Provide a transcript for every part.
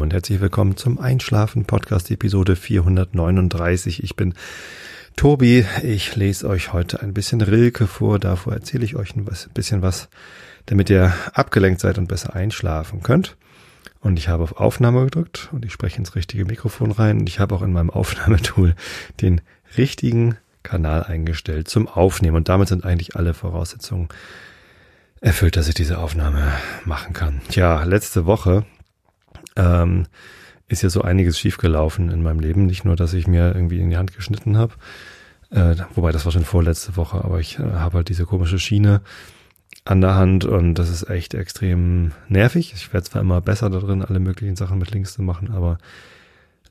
Aufnehmen und herzlich willkommen zum Einschlafen Podcast Episode 439. Ich bin Tobi. Ich lese euch heute ein bisschen Rilke vor. Davor erzähle ich euch ein bisschen was, damit ihr abgelenkt seid und besser einschlafen könnt. Und ich habe auf Aufnahme gedrückt und ich spreche ins richtige Mikrofon rein. Und ich habe auch in meinem Aufnahmetool den richtigen Kanal eingestellt zum Aufnehmen. Und damit sind eigentlich alle Voraussetzungen erfüllt, dass ich diese Aufnahme machen kann. Tja, letzte Woche ähm, ist ja so einiges schiefgelaufen in meinem Leben. Nicht nur, dass ich mir irgendwie in die Hand geschnitten habe, äh, wobei das war schon vorletzte Woche, aber ich äh, habe halt diese komische Schiene an der Hand und das ist echt extrem nervig. Ich werde zwar immer besser darin, alle möglichen Sachen mit links zu machen, aber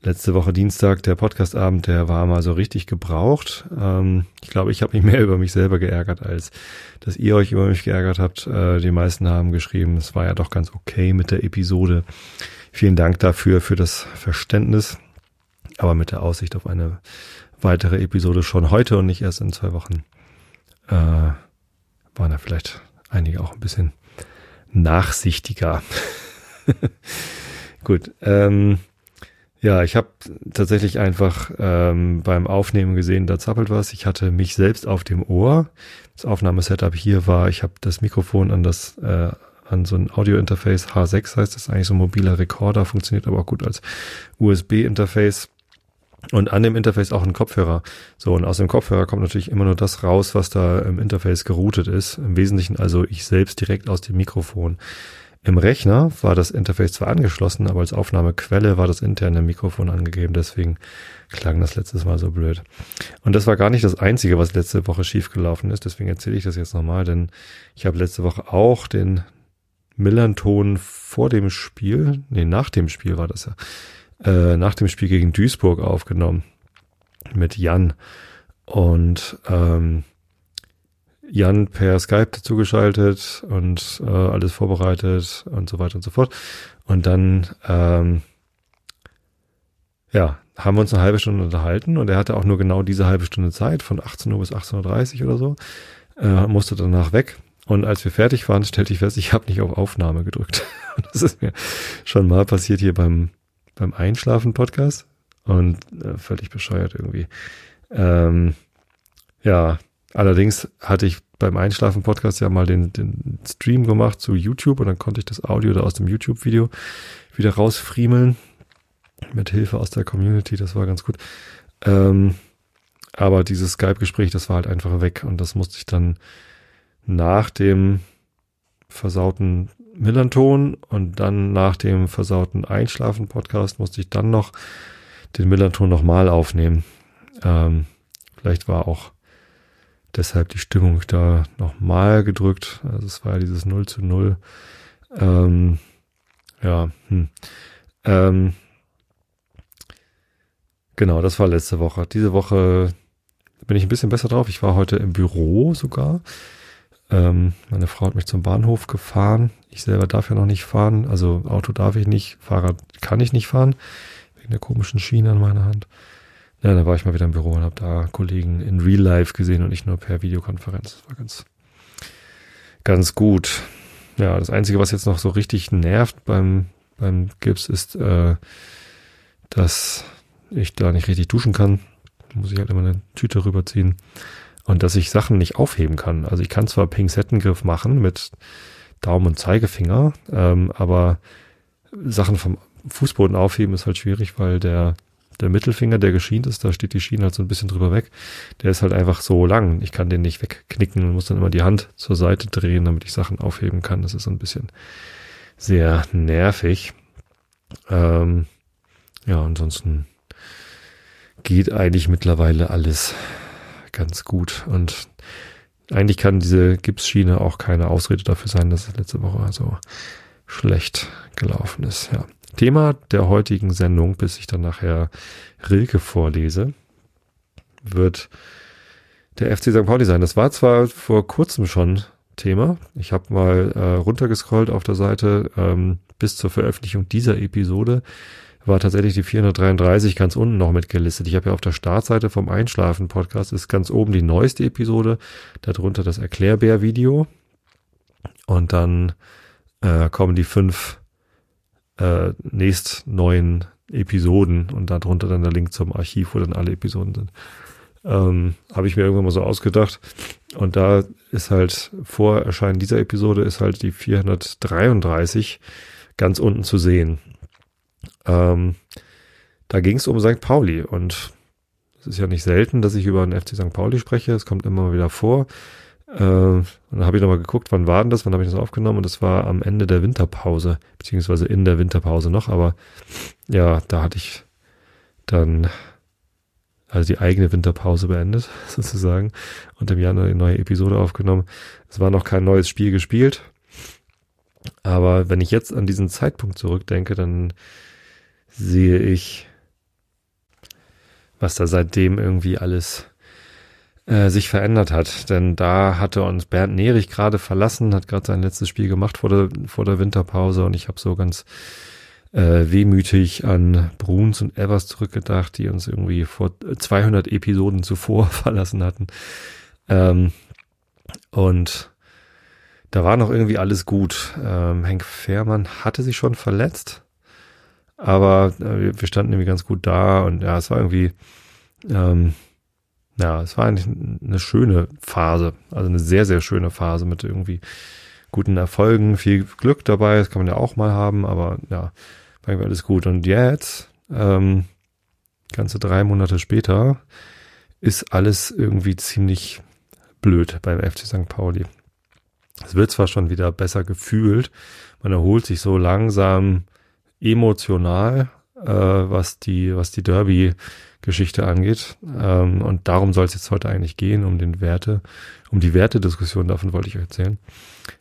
letzte Woche Dienstag, der Podcastabend, der war mal so richtig gebraucht. Ähm, ich glaube, ich habe mich mehr über mich selber geärgert, als dass ihr euch über mich geärgert habt. Äh, die meisten haben geschrieben, es war ja doch ganz okay mit der Episode. Vielen Dank dafür, für das Verständnis. Aber mit der Aussicht auf eine weitere Episode schon heute und nicht erst in zwei Wochen, äh, waren da vielleicht einige auch ein bisschen nachsichtiger. Gut, ähm, ja, ich habe tatsächlich einfach ähm, beim Aufnehmen gesehen, da zappelt was. Ich hatte mich selbst auf dem Ohr. Das Aufnahmesetup hier war, ich habe das Mikrofon an das äh, an so ein Audio-Interface H6 heißt das eigentlich so ein mobiler Rekorder, funktioniert aber auch gut als USB-Interface. Und an dem Interface auch ein Kopfhörer. So, und aus dem Kopfhörer kommt natürlich immer nur das raus, was da im Interface geroutet ist. Im Wesentlichen also ich selbst direkt aus dem Mikrofon. Im Rechner war das Interface zwar angeschlossen, aber als Aufnahmequelle war das interne Mikrofon angegeben, deswegen klang das letztes Mal so blöd. Und das war gar nicht das Einzige, was letzte Woche schiefgelaufen ist, deswegen erzähle ich das jetzt nochmal, denn ich habe letzte Woche auch den Millanton vor dem Spiel, nee, nach dem Spiel war das ja, äh, nach dem Spiel gegen Duisburg aufgenommen mit Jan. Und ähm, Jan per Skype dazugeschaltet und äh, alles vorbereitet und so weiter und so fort. Und dann, ähm, ja, haben wir uns eine halbe Stunde unterhalten und er hatte auch nur genau diese halbe Stunde Zeit, von 18 Uhr bis 18.30 Uhr oder so, äh, musste danach weg. Und als wir fertig waren, stellte ich fest, ich habe nicht auf Aufnahme gedrückt. das ist mir schon mal passiert hier beim, beim Einschlafen-Podcast und äh, völlig bescheuert irgendwie. Ähm, ja, Allerdings hatte ich beim Einschlafen-Podcast ja mal den, den Stream gemacht zu YouTube und dann konnte ich das Audio da aus dem YouTube-Video wieder rausfriemeln. Mit Hilfe aus der Community, das war ganz gut. Ähm, aber dieses Skype-Gespräch, das war halt einfach weg und das musste ich dann nach dem versauten Millanton und dann nach dem versauten Einschlafen-Podcast musste ich dann noch den Millanton nochmal aufnehmen. Ähm, vielleicht war auch deshalb die Stimmung da nochmal gedrückt. Also es war ja dieses 0 zu 0. Ähm, ja, hm. ähm, genau, das war letzte Woche. Diese Woche bin ich ein bisschen besser drauf. Ich war heute im Büro sogar. Ähm, meine Frau hat mich zum Bahnhof gefahren. Ich selber darf ja noch nicht fahren. Also Auto darf ich nicht, Fahrrad kann ich nicht fahren. Wegen der komischen Schiene an meiner Hand. Ja, da war ich mal wieder im Büro und habe da Kollegen in Real Life gesehen und nicht nur per Videokonferenz. Das war ganz, ganz gut. Ja, das Einzige, was jetzt noch so richtig nervt beim, beim Gips, ist, äh, dass ich da nicht richtig duschen kann. Da muss ich halt immer eine Tüte rüberziehen. Und dass ich Sachen nicht aufheben kann. Also ich kann zwar Pinzettengriff machen mit Daumen und Zeigefinger, ähm, aber Sachen vom Fußboden aufheben ist halt schwierig, weil der der Mittelfinger, der geschient ist, da steht die Schiene halt so ein bisschen drüber weg. Der ist halt einfach so lang. Ich kann den nicht wegknicken und muss dann immer die Hand zur Seite drehen, damit ich Sachen aufheben kann. Das ist so ein bisschen sehr nervig. Ähm, ja, ansonsten geht eigentlich mittlerweile alles ganz gut und eigentlich kann diese Gipsschiene auch keine Ausrede dafür sein, dass es letzte Woche so schlecht gelaufen ist. Ja. Thema der heutigen Sendung, bis ich dann nachher Rilke vorlese, wird der FC St. Pauli sein. Das war zwar vor kurzem schon Thema. Ich habe mal äh, runtergescrollt auf der Seite ähm, bis zur Veröffentlichung dieser Episode war tatsächlich die 433 ganz unten noch mitgelistet. Ich habe ja auf der Startseite vom Einschlafen Podcast ist ganz oben die neueste Episode, darunter das Erklärbär-Video und dann äh, kommen die fünf äh, nächst neuen Episoden und darunter dann der Link zum Archiv, wo dann alle Episoden sind. Ähm, Habe ich mir irgendwann mal so ausgedacht. Und da ist halt vor Erscheinen dieser Episode ist halt die 433 ganz unten zu sehen. Ähm, da ging es um St. Pauli und es ist ja nicht selten, dass ich über den FC St. Pauli spreche. Es kommt immer wieder vor. Äh, und dann habe ich nochmal geguckt, wann war denn das, wann habe ich das aufgenommen und das war am Ende der Winterpause, beziehungsweise in der Winterpause noch, aber ja, da hatte ich dann also die eigene Winterpause beendet, sozusagen, und im Januar eine neue Episode aufgenommen. Es war noch kein neues Spiel gespielt, aber wenn ich jetzt an diesen Zeitpunkt zurückdenke, dann sehe ich, was da seitdem irgendwie alles äh, sich verändert hat. Denn da hatte uns Bernd Nerich gerade verlassen, hat gerade sein letztes Spiel gemacht vor der, vor der Winterpause und ich habe so ganz äh, wehmütig an Bruns und Evers zurückgedacht, die uns irgendwie vor 200 Episoden zuvor verlassen hatten. Ähm, und da war noch irgendwie alles gut. Ähm, Henk Fährmann hatte sich schon verletzt, aber äh, wir standen irgendwie ganz gut da und ja, es war irgendwie, ähm, ja, es war eigentlich eine schöne Phase, also eine sehr, sehr schöne Phase mit irgendwie guten Erfolgen, viel Glück dabei, das kann man ja auch mal haben, aber ja, war irgendwie alles gut. Und jetzt, ähm, ganze drei Monate später, ist alles irgendwie ziemlich blöd beim FC St. Pauli. Es wird zwar schon wieder besser gefühlt, man erholt sich so langsam emotional, äh, was die, was die Derby-Geschichte angeht. Ähm, und darum soll es jetzt heute eigentlich gehen, um den Werte, um die Wertediskussion, davon wollte ich euch erzählen.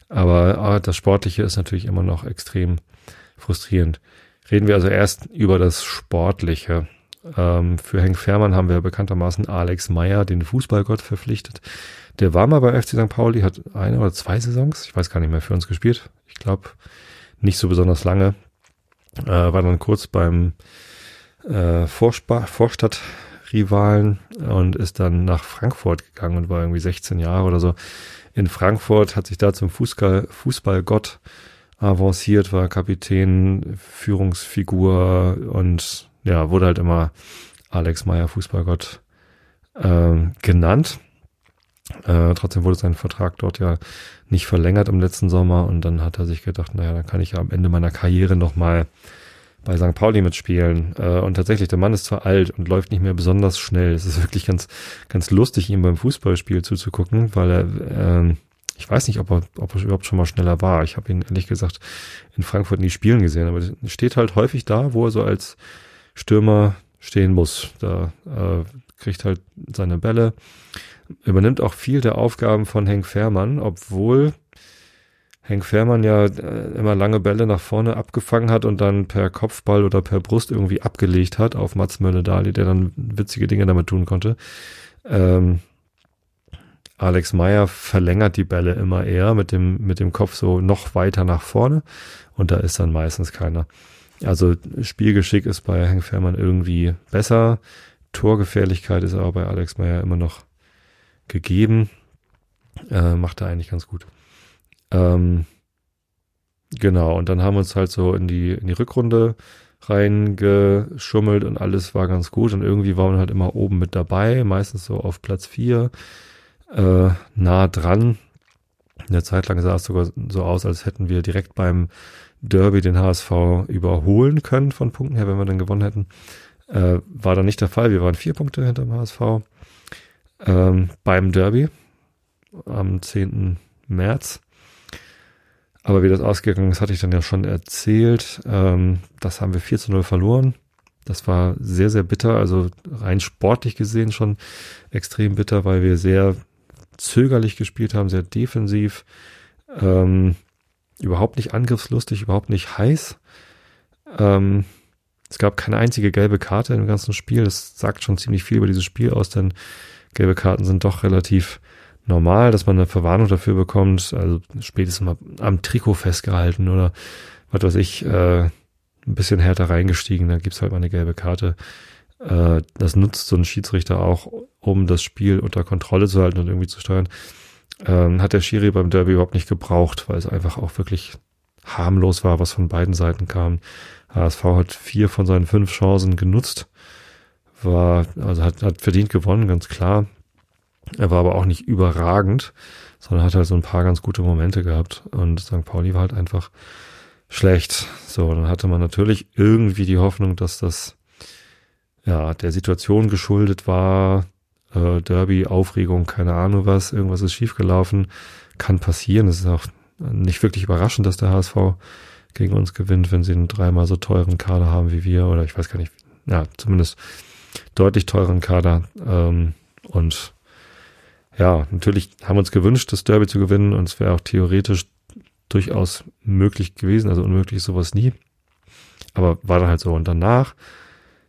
Aber ah, das Sportliche ist natürlich immer noch extrem frustrierend. Reden wir also erst über das Sportliche. Ähm, für Henk Fährmann haben wir bekanntermaßen Alex Meyer, den Fußballgott, verpflichtet. Der war mal bei FC St. Pauli, hat eine oder zwei Saisons, ich weiß gar nicht mehr, für uns gespielt. Ich glaube, nicht so besonders lange. Äh, war dann kurz beim äh, Vorstadtrivalen und ist dann nach Frankfurt gegangen und war irgendwie 16 Jahre oder so in Frankfurt, hat sich da zum Fußball, Fußballgott avanciert, war Kapitän, Führungsfigur und ja, wurde halt immer Alex Meyer Fußballgott ähm, genannt. Äh, trotzdem wurde sein Vertrag dort ja nicht verlängert im letzten Sommer und dann hat er sich gedacht, naja, dann kann ich ja am Ende meiner Karriere nochmal bei St. Pauli mitspielen. Äh, und tatsächlich, der Mann ist zwar alt und läuft nicht mehr besonders schnell. Es ist wirklich ganz, ganz lustig, ihm beim Fußballspiel zuzugucken, weil er, äh, ich weiß nicht, ob er, ob er überhaupt schon mal schneller war. Ich habe ihn ehrlich gesagt in Frankfurt nie spielen gesehen, aber er steht halt häufig da, wo er so als Stürmer stehen muss. Da äh, kriegt halt seine Bälle, übernimmt auch viel der Aufgaben von Henk Fährmann, obwohl Henk Fährmann ja äh, immer lange Bälle nach vorne abgefangen hat und dann per Kopfball oder per Brust irgendwie abgelegt hat auf Mats Mölle-Dali, der dann witzige Dinge damit tun konnte. Ähm, Alex Meyer verlängert die Bälle immer eher mit dem, mit dem Kopf so noch weiter nach vorne und da ist dann meistens keiner. Also Spielgeschick ist bei Hank Fährmann irgendwie besser. Torgefährlichkeit ist aber bei Alex Meyer immer noch gegeben. Äh, macht er eigentlich ganz gut. Ähm, genau, und dann haben wir uns halt so in die, in die Rückrunde reingeschummelt und alles war ganz gut und irgendwie war man halt immer oben mit dabei, meistens so auf Platz vier äh, nah dran. Eine Zeit lang sah es sogar so aus, als hätten wir direkt beim Derby den HSV überholen können von Punkten her, wenn wir dann gewonnen hätten. Äh, war dann nicht der Fall. Wir waren vier Punkte hinter dem HSV ähm, beim Derby am 10. März. Aber wie das ausgegangen ist, hatte ich dann ja schon erzählt. Ähm, das haben wir 4 zu 0 verloren. Das war sehr, sehr bitter. Also rein sportlich gesehen schon extrem bitter, weil wir sehr zögerlich gespielt haben, sehr defensiv, ähm, überhaupt nicht angriffslustig, überhaupt nicht heiß. Ähm, es gab keine einzige gelbe Karte im ganzen Spiel. Das sagt schon ziemlich viel über dieses Spiel aus, denn gelbe Karten sind doch relativ normal, dass man eine Verwarnung dafür bekommt. Also spätestens mal am Trikot festgehalten oder was weiß ich, äh, ein bisschen härter reingestiegen, da gibt's halt mal eine gelbe Karte. Äh, das nutzt so ein Schiedsrichter auch, um das Spiel unter Kontrolle zu halten und irgendwie zu steuern. Ähm, hat der Schiri beim Derby überhaupt nicht gebraucht, weil es einfach auch wirklich harmlos war, was von beiden Seiten kam. HSV hat vier von seinen fünf Chancen genutzt, war, also hat, hat verdient gewonnen, ganz klar. Er war aber auch nicht überragend, sondern hat halt so ein paar ganz gute Momente gehabt. Und St. Pauli war halt einfach schlecht. So, dann hatte man natürlich irgendwie die Hoffnung, dass das ja der Situation geschuldet war. Äh, Derby, Aufregung, keine Ahnung was, irgendwas ist schiefgelaufen. Kann passieren. Es ist auch nicht wirklich überraschend, dass der HSV gegen uns gewinnt, wenn sie einen dreimal so teuren Kader haben wie wir. Oder ich weiß gar nicht, ja, zumindest deutlich teuren Kader. Ähm, und ja, natürlich haben wir uns gewünscht, das Derby zu gewinnen und es wäre auch theoretisch durchaus möglich gewesen, also unmöglich ist sowas nie. Aber war dann halt so. Und danach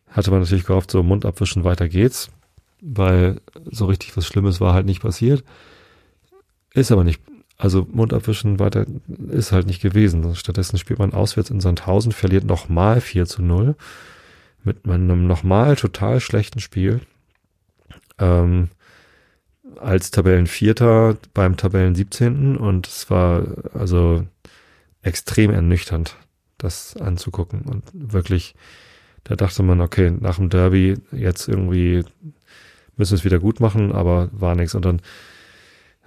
hatte man natürlich gehofft, so Mund abwischen, weiter geht's, weil so richtig was Schlimmes war halt nicht passiert. Ist aber nicht, also Mund abwischen weiter ist halt nicht gewesen. Stattdessen spielt man auswärts in Sandhausen, verliert nochmal 4 zu 0 mit einem nochmal total schlechten Spiel. Ähm, als Tabellenvierter beim Tabellen 17. und es war also extrem ernüchternd, das anzugucken und wirklich, da dachte man, okay, nach dem Derby jetzt irgendwie müssen wir es wieder gut machen, aber war nichts und dann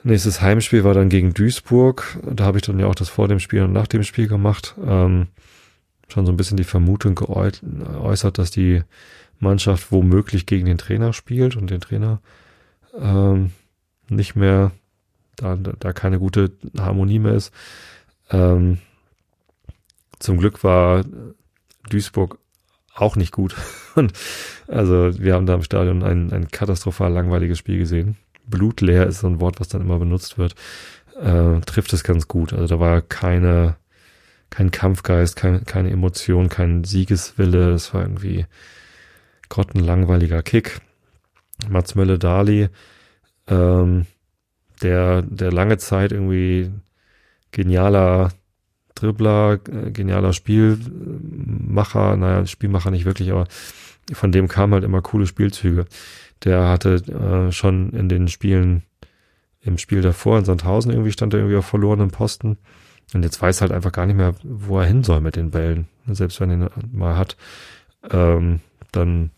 nächstes Heimspiel war dann gegen Duisburg, da habe ich dann ja auch das vor dem Spiel und nach dem Spiel gemacht, ähm, schon so ein bisschen die Vermutung geäußert, dass die Mannschaft womöglich gegen den Trainer spielt und den Trainer ähm, nicht mehr, da, da keine gute Harmonie mehr ist. Ähm, zum Glück war Duisburg auch nicht gut. Und also wir haben da im Stadion ein, ein katastrophal langweiliges Spiel gesehen. Blutleer ist so ein Wort, was dann immer benutzt wird. Äh, trifft es ganz gut. Also da war keine, kein Kampfgeist, keine, keine Emotion, kein Siegeswille. Es war irgendwie grottenlangweiliger Kick. Mats Mölle-Dali ähm, der, der lange Zeit irgendwie genialer Dribbler, äh, genialer Spielmacher, naja, Spielmacher nicht wirklich, aber von dem kamen halt immer coole Spielzüge. Der hatte äh, schon in den Spielen, im Spiel davor in Sandhausen irgendwie stand er irgendwie auf verlorenen Posten. Und jetzt weiß halt einfach gar nicht mehr, wo er hin soll mit den Bällen. Selbst wenn er ihn mal hat, ähm, dann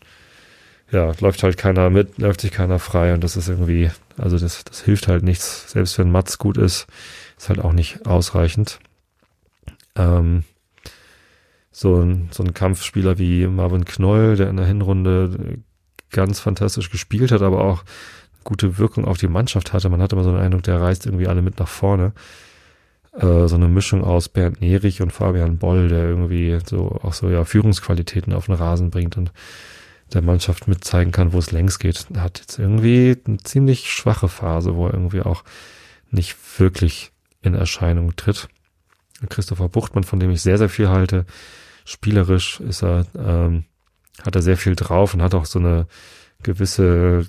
ja, läuft halt keiner mit, läuft sich keiner frei und das ist irgendwie, also das, das hilft halt nichts. Selbst wenn Mats gut ist, ist halt auch nicht ausreichend. Ähm, so ein, so ein Kampfspieler wie Marvin Knoll, der in der Hinrunde ganz fantastisch gespielt hat, aber auch gute Wirkung auf die Mannschaft hatte. Man hatte immer so den Eindruck, der reißt irgendwie alle mit nach vorne. Äh, so eine Mischung aus Bernd Nerich und Fabian Boll, der irgendwie so auch so ja Führungsqualitäten auf den Rasen bringt und der Mannschaft mitzeigen kann, wo es längs geht. Hat jetzt irgendwie eine ziemlich schwache Phase, wo er irgendwie auch nicht wirklich in Erscheinung tritt. Christopher Buchtmann, von dem ich sehr, sehr viel halte, spielerisch ist er, ähm, hat er sehr viel drauf und hat auch so eine gewisse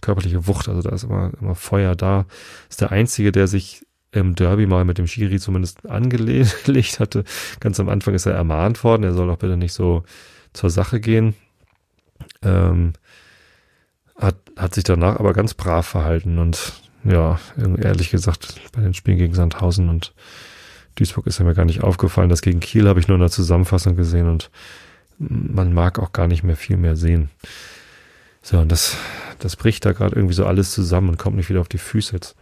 körperliche Wucht, also da ist immer, immer Feuer da. Ist der Einzige, der sich im Derby mal mit dem Schiri zumindest angelegt hatte. Ganz am Anfang ist er ermahnt worden, er soll doch bitte nicht so zur Sache gehen. Ähm, hat, hat sich danach aber ganz brav verhalten und ja, ehrlich gesagt, bei den Spielen gegen Sandhausen und Duisburg ist mir gar nicht aufgefallen. Das gegen Kiel habe ich nur in der Zusammenfassung gesehen und man mag auch gar nicht mehr viel mehr sehen. So, und das, das bricht da gerade irgendwie so alles zusammen und kommt nicht wieder auf die Füße jetzt.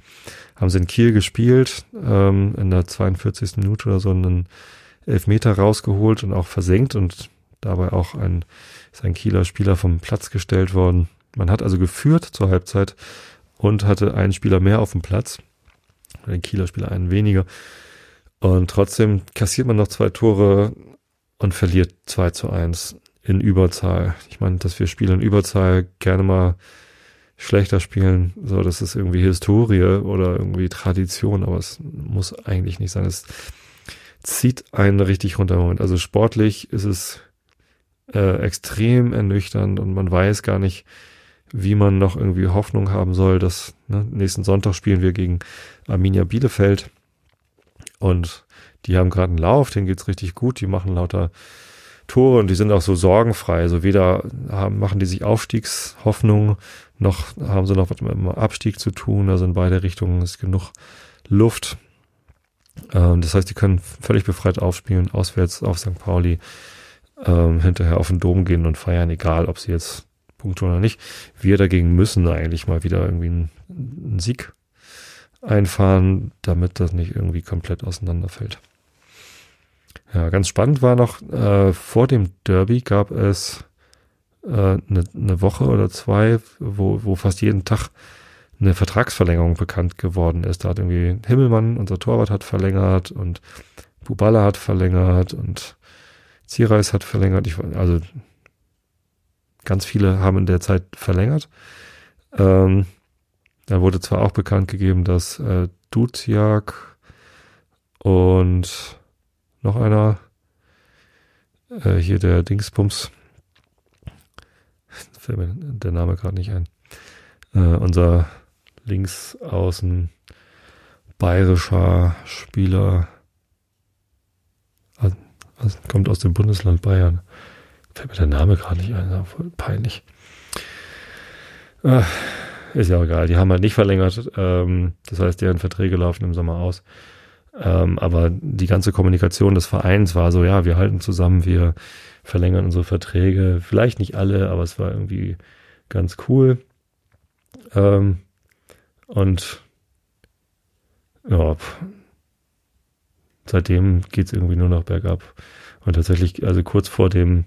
Haben sie in Kiel gespielt, ähm, in der 42. Minute oder so einen Elfmeter rausgeholt und auch versenkt und dabei auch ein ist ein Kieler Spieler vom Platz gestellt worden. Man hat also geführt zur Halbzeit und hatte einen Spieler mehr auf dem Platz. Den Kieler Spieler einen weniger. Und trotzdem kassiert man noch zwei Tore und verliert 2 zu 1 in Überzahl. Ich meine, dass wir Spiele in Überzahl gerne mal schlechter spielen, so, das ist irgendwie Historie oder irgendwie Tradition, aber es muss eigentlich nicht sein. Es zieht einen richtig runter. Also sportlich ist es äh, extrem ernüchternd und man weiß gar nicht, wie man noch irgendwie Hoffnung haben soll, dass ne, nächsten Sonntag spielen wir gegen Arminia Bielefeld und die haben gerade einen Lauf, denen geht's richtig gut, die machen lauter Tore und die sind auch so sorgenfrei. Also weder haben, machen die sich Aufstiegshoffnung, noch haben sie noch was mit dem Abstieg zu tun. Also in beide Richtungen ist genug Luft. Ähm, das heißt, die können völlig befreit aufspielen, auswärts auf St. Pauli, ähm, hinterher auf den Dom gehen und feiern, egal ob sie jetzt punkten oder nicht. Wir dagegen müssen eigentlich mal wieder irgendwie einen, einen Sieg einfahren, damit das nicht irgendwie komplett auseinanderfällt. Ja, ganz spannend war noch, äh, vor dem Derby gab es eine äh, ne, ne Woche oder zwei, wo, wo fast jeden Tag eine Vertragsverlängerung bekannt geworden ist. Da hat irgendwie Himmelmann, unser Torwart, hat verlängert und Bubala hat verlängert und Zierreis hat verlängert. Ich, also ganz viele haben in der Zeit verlängert. Ähm, da wurde zwar auch bekannt gegeben, dass äh, Duziak und noch einer, äh, hier der Dingsbums, fällt mir der Name gerade nicht ein, äh, unser Linksaußen bayerischer Spieler, also, kommt aus dem Bundesland Bayern, fällt mir der Name gerade nicht ein, voll peinlich. Äh, ist ja egal, die haben halt nicht verlängert. Ähm, das heißt, deren Verträge laufen im Sommer aus. Ähm, aber die ganze Kommunikation des Vereins war so, ja, wir halten zusammen, wir verlängern unsere Verträge. Vielleicht nicht alle, aber es war irgendwie ganz cool. Ähm, und ja, seitdem geht's irgendwie nur noch bergab. Und tatsächlich, also kurz vor dem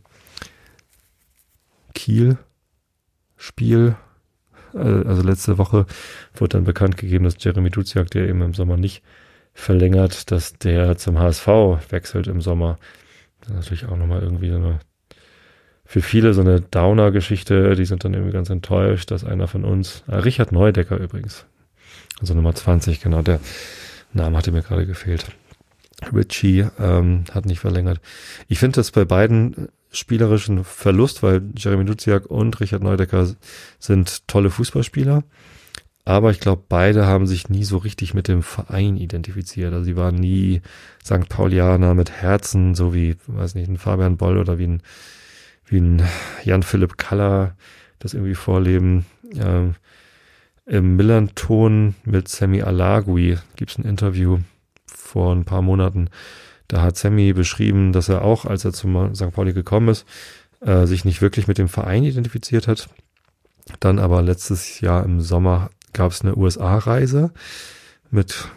Kiel-Spiel äh, also letzte Woche wurde dann bekannt gegeben, dass Jeremy Duziak, der eben im Sommer nicht verlängert, dass der zum HSV wechselt im Sommer. Das ist natürlich auch nochmal irgendwie so eine, für viele so eine Downer-Geschichte. Die sind dann irgendwie ganz enttäuscht, dass einer von uns, äh, Richard Neudecker übrigens, also Nummer 20, genau, der Name hatte mir gerade gefehlt. Richie ähm, hat nicht verlängert. Ich finde das bei beiden spielerischen Verlust, weil Jeremy Duziak und Richard Neudecker sind tolle Fußballspieler. Aber ich glaube, beide haben sich nie so richtig mit dem Verein identifiziert. Also sie waren nie St. Paulianer mit Herzen, so wie, weiß nicht, ein Fabian Boll oder wie ein, wie ein Jan-Philipp Kaller das irgendwie vorleben. Ähm, Im Millanton mit Sammy Alagui gibt es ein Interview vor ein paar Monaten, da hat Sammy beschrieben, dass er auch, als er zum St. Pauli gekommen ist, äh, sich nicht wirklich mit dem Verein identifiziert hat. Dann aber letztes Jahr im Sommer gab es eine USA-Reise mit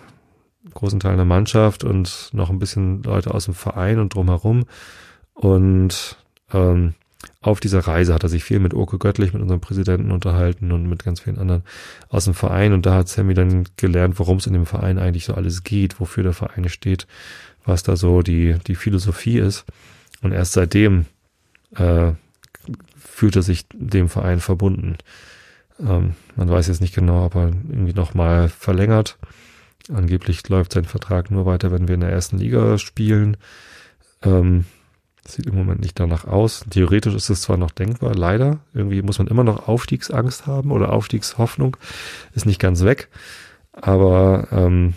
großen Teilen der Mannschaft und noch ein bisschen Leute aus dem Verein und drumherum. Und ähm, auf dieser Reise hat er sich viel mit Urke Göttlich, mit unserem Präsidenten unterhalten und mit ganz vielen anderen aus dem Verein. Und da hat Sammy dann gelernt, worum es in dem Verein eigentlich so alles geht, wofür der Verein steht was da so die, die Philosophie ist. Und erst seitdem äh, fühlt er sich dem Verein verbunden. Ähm, man weiß jetzt nicht genau, ob er irgendwie nochmal verlängert. Angeblich läuft sein Vertrag nur weiter, wenn wir in der ersten Liga spielen. Ähm, sieht im Moment nicht danach aus. Theoretisch ist es zwar noch denkbar, leider. Irgendwie muss man immer noch Aufstiegsangst haben oder Aufstiegshoffnung. Ist nicht ganz weg. Aber ähm,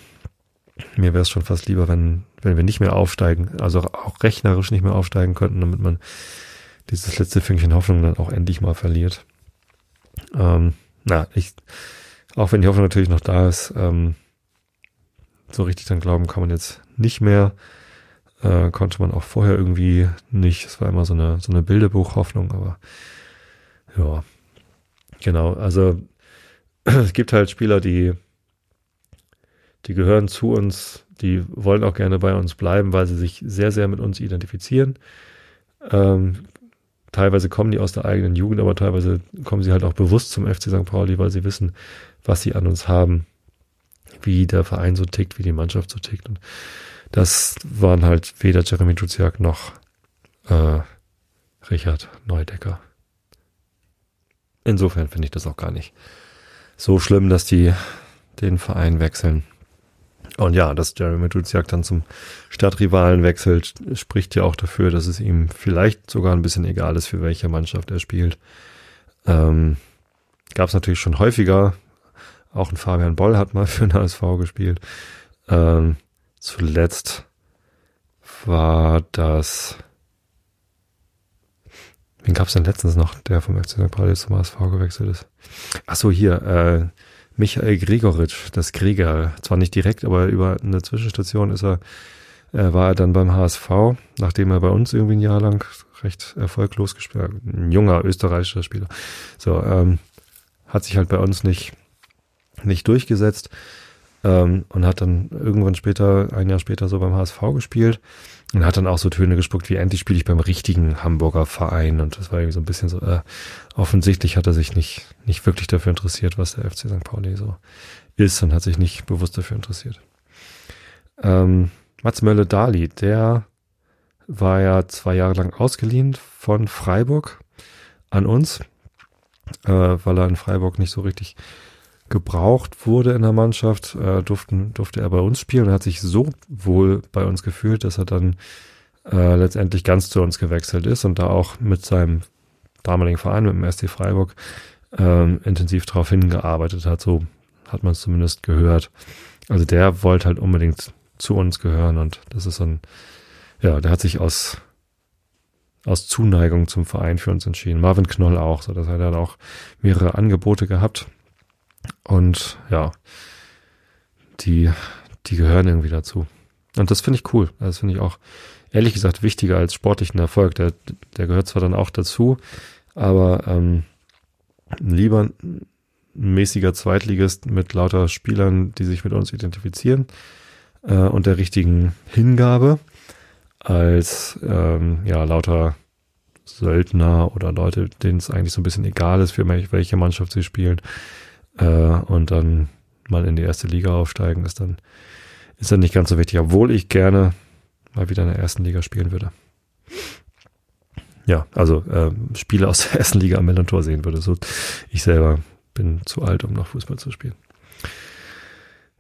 mir wäre es schon fast lieber, wenn, wenn wir nicht mehr aufsteigen, also auch rechnerisch nicht mehr aufsteigen könnten, damit man dieses letzte Fünkchen Hoffnung dann auch endlich mal verliert. Ähm, na, ich, auch wenn die Hoffnung natürlich noch da ist, ähm, so richtig dann glauben kann man jetzt nicht mehr. Äh, konnte man auch vorher irgendwie nicht. Es war immer so eine, so eine Bilderbuchhoffnung, aber ja, genau. Also es gibt halt Spieler, die die gehören zu uns, die wollen auch gerne bei uns bleiben, weil sie sich sehr, sehr mit uns identifizieren. Ähm, teilweise kommen die aus der eigenen Jugend, aber teilweise kommen sie halt auch bewusst zum FC St. Pauli, weil sie wissen, was sie an uns haben, wie der Verein so tickt, wie die Mannschaft so tickt. Und das waren halt weder Jeremy Duziak noch äh, Richard Neudecker. Insofern finde ich das auch gar nicht so schlimm, dass die den Verein wechseln. Und ja, dass Jeremy Duziak dann zum Stadtrivalen wechselt, spricht ja auch dafür, dass es ihm vielleicht sogar ein bisschen egal ist, für welche Mannschaft er spielt. Ähm, Gab es natürlich schon häufiger. Auch ein Fabian Boll hat mal für den HSV gespielt. Ähm, zuletzt war das. Wen gab es denn letztens noch, der vom FC St. Pauli zum HSV gewechselt ist? Ach so, hier, äh, Michael Gregoritsch, das Gregor. Zwar nicht direkt, aber über eine Zwischenstation ist er, äh, war er dann beim HSV, nachdem er bei uns irgendwie ein Jahr lang recht erfolglos gespielt hat. Ein junger österreichischer Spieler. So, ähm, hat sich halt bei uns nicht, nicht durchgesetzt ähm, und hat dann irgendwann später, ein Jahr später so beim HSV gespielt und hat dann auch so Töne gespuckt, wie endlich spiele ich beim richtigen Hamburger Verein und das war irgendwie so ein bisschen so, äh, offensichtlich hat er sich nicht, nicht wirklich dafür interessiert, was der FC St. Pauli so ist und hat sich nicht bewusst dafür interessiert. Ähm, Mats Mölle-Dali, der war ja zwei Jahre lang ausgeliehen von Freiburg an uns, äh, weil er in Freiburg nicht so richtig gebraucht wurde in der Mannschaft, äh, durften, durfte er bei uns spielen und hat sich so wohl bei uns gefühlt, dass er dann äh, letztendlich ganz zu uns gewechselt ist und da auch mit seinem damaligen Verein, mit dem SC Freiburg, ähm, intensiv darauf hingearbeitet hat. So hat man es zumindest gehört. Also der wollte halt unbedingt zu uns gehören und das ist ein, ja, der hat sich aus aus Zuneigung zum Verein für uns entschieden. Marvin Knoll auch, so dass er dann auch mehrere Angebote gehabt und ja, die, die gehören irgendwie dazu. Und das finde ich cool. Das finde ich auch, ehrlich gesagt, wichtiger als sportlichen Erfolg. Der, der gehört zwar dann auch dazu, aber ähm, lieber ein mäßiger Zweitligist mit lauter Spielern, die sich mit uns identifizieren äh, und der richtigen Hingabe, als ähm, ja lauter Söldner oder Leute, denen es eigentlich so ein bisschen egal ist, für welche Mannschaft sie spielen äh, und dann mal in die erste Liga aufsteigen, ist dann, ist dann nicht ganz so wichtig, obwohl ich gerne mal wieder in der ersten Liga spielen würde. Ja, also äh, Spiele aus der ersten Liga am Millantor sehen würde. So, ich selber bin zu alt, um noch Fußball zu spielen.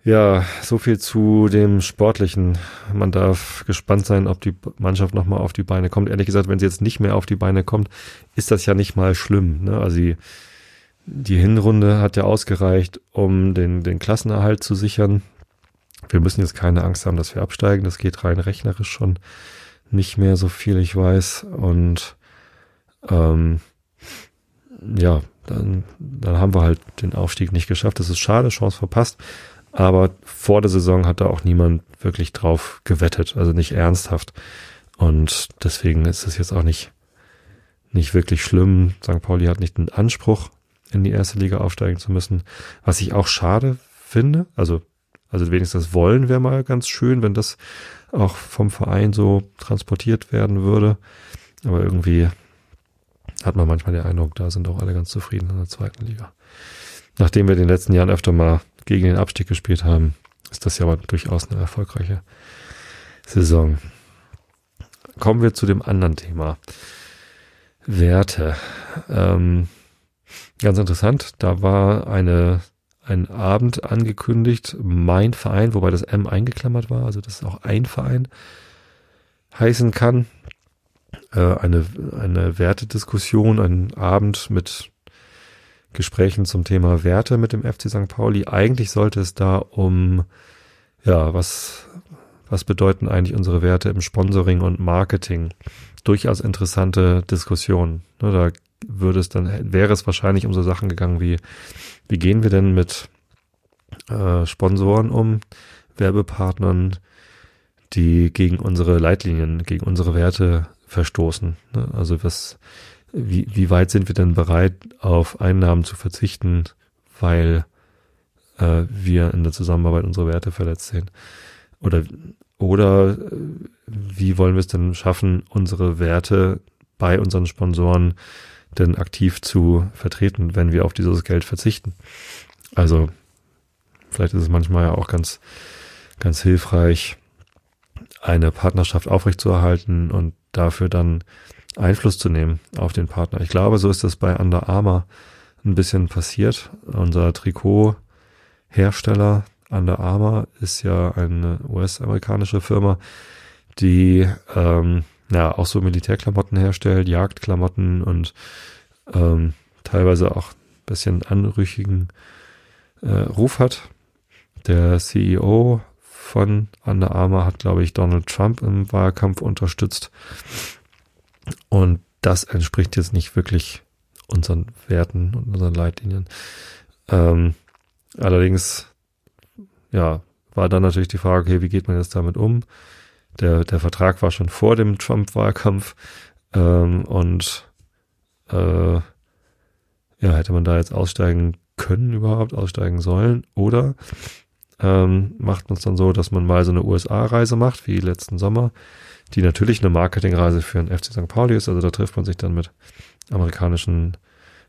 Ja, so viel zu dem Sportlichen. Man darf gespannt sein, ob die Mannschaft nochmal auf die Beine kommt. Ehrlich gesagt, wenn sie jetzt nicht mehr auf die Beine kommt, ist das ja nicht mal schlimm. Ne? Also sie die Hinrunde hat ja ausgereicht, um den, den Klassenerhalt zu sichern. Wir müssen jetzt keine Angst haben, dass wir absteigen. Das geht rein rechnerisch schon nicht mehr so viel, ich weiß. Und ähm, ja, dann, dann haben wir halt den Aufstieg nicht geschafft. Das ist schade, Chance verpasst. Aber vor der Saison hat da auch niemand wirklich drauf gewettet, also nicht ernsthaft. Und deswegen ist es jetzt auch nicht, nicht wirklich schlimm. St. Pauli hat nicht den Anspruch, in die erste Liga aufsteigen zu müssen. Was ich auch schade finde, also, also wenigstens Wollen wäre mal ganz schön, wenn das auch vom Verein so transportiert werden würde. Aber irgendwie hat man manchmal den Eindruck, da sind auch alle ganz zufrieden in der zweiten Liga. Nachdem wir in den letzten Jahren öfter mal gegen den Abstieg gespielt haben, ist das ja aber durchaus eine erfolgreiche Saison. Kommen wir zu dem anderen Thema. Werte. Ähm, Ganz interessant, da war eine, ein Abend angekündigt, mein Verein, wobei das M eingeklammert war, also das ist auch ein Verein heißen kann. Äh, eine, eine Wertediskussion, ein Abend mit Gesprächen zum Thema Werte mit dem FC St. Pauli. Eigentlich sollte es da um, ja, was, was bedeuten eigentlich unsere Werte im Sponsoring und Marketing? Durchaus interessante Diskussion. Ne, da würde es dann, wäre es wahrscheinlich um so Sachen gegangen wie, wie gehen wir denn mit äh, Sponsoren um, Werbepartnern, die gegen unsere Leitlinien, gegen unsere Werte verstoßen. Ne? Also was, wie, wie weit sind wir denn bereit, auf Einnahmen zu verzichten, weil äh, wir in der Zusammenarbeit unsere Werte verletzt sehen? Oder, oder äh, wie wollen wir es denn schaffen, unsere Werte bei unseren Sponsoren denn aktiv zu vertreten, wenn wir auf dieses Geld verzichten. Also vielleicht ist es manchmal ja auch ganz, ganz hilfreich, eine Partnerschaft aufrechtzuerhalten und dafür dann Einfluss zu nehmen auf den Partner. Ich glaube, so ist das bei Under Armour ein bisschen passiert. Unser Trikothersteller Under Armour ist ja eine US-amerikanische Firma, die ähm, ja auch so Militärklamotten herstellt, Jagdklamotten und ähm, teilweise auch ein bisschen anrüchigen äh, Ruf hat. Der CEO von Under Armour hat, glaube ich, Donald Trump im Wahlkampf unterstützt. Und das entspricht jetzt nicht wirklich unseren Werten und unseren Leitlinien. Ähm, allerdings, ja, war dann natürlich die Frage, okay, wie geht man jetzt damit um? Der, der Vertrag war schon vor dem Trump-Wahlkampf ähm, und äh, ja, hätte man da jetzt aussteigen können überhaupt, aussteigen sollen oder ähm, macht man es dann so, dass man mal so eine USA-Reise macht, wie letzten Sommer, die natürlich eine Marketingreise für den FC St. Pauli ist. Also da trifft man sich dann mit amerikanischen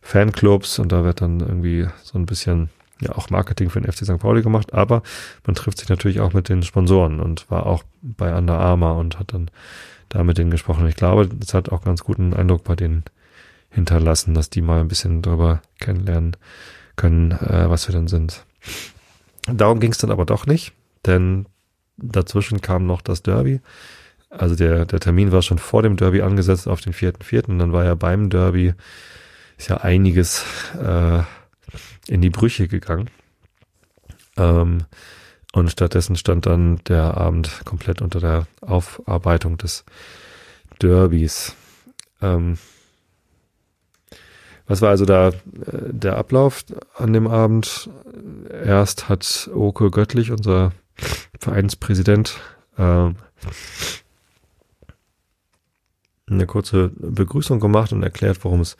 Fanclubs und da wird dann irgendwie so ein bisschen ja auch Marketing für den FC St. Pauli gemacht, aber man trifft sich natürlich auch mit den Sponsoren und war auch bei Under Armour und hat dann da mit denen gesprochen. Ich glaube, das hat auch ganz guten Eindruck bei denen hinterlassen, dass die mal ein bisschen drüber kennenlernen können, äh, was wir denn sind. Darum ging es dann aber doch nicht, denn dazwischen kam noch das Derby. Also der, der Termin war schon vor dem Derby angesetzt auf den 4.4. und dann war ja beim Derby ist ja einiges äh, in die Brüche gegangen. Ähm, und stattdessen stand dann der Abend komplett unter der Aufarbeitung des Derbys. Ähm, was war also da äh, der Ablauf an dem Abend? Erst hat Oke Göttlich, unser Vereinspräsident, äh, eine kurze Begrüßung gemacht und erklärt, worum es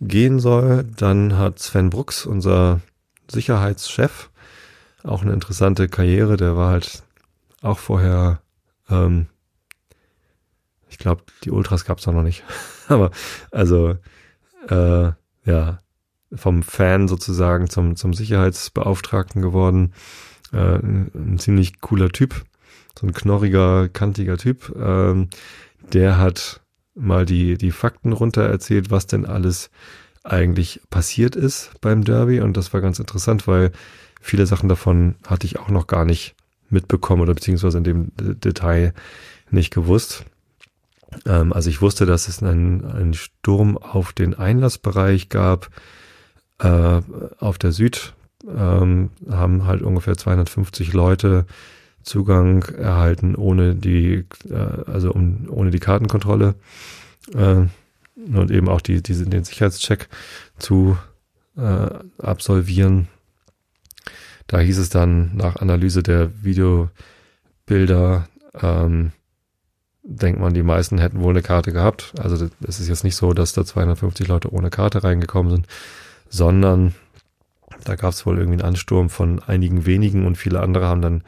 gehen soll. Dann hat Sven Brooks, unser Sicherheitschef, auch eine interessante Karriere. Der war halt auch vorher, ähm, ich glaube, die Ultras gab es noch nicht. Aber also äh, ja, vom Fan sozusagen zum, zum Sicherheitsbeauftragten geworden. Äh, ein, ein ziemlich cooler Typ, so ein knorriger, kantiger Typ. Ähm, der hat mal die, die Fakten runter erzählt, was denn alles eigentlich passiert ist beim Derby. Und das war ganz interessant, weil viele Sachen davon hatte ich auch noch gar nicht mitbekommen oder beziehungsweise in dem Detail nicht gewusst. Ähm, also ich wusste, dass es einen, einen Sturm auf den Einlassbereich gab. Äh, auf der Süd ähm, haben halt ungefähr 250 Leute Zugang erhalten ohne die, äh, also um, ohne die Kartenkontrolle äh, und eben auch die, diese, den Sicherheitscheck zu äh, absolvieren. Da hieß es dann nach Analyse der Videobilder, ähm, denkt man, die meisten hätten wohl eine Karte gehabt. Also es ist jetzt nicht so, dass da 250 Leute ohne Karte reingekommen sind, sondern da gab es wohl irgendwie einen Ansturm von einigen wenigen und viele andere haben dann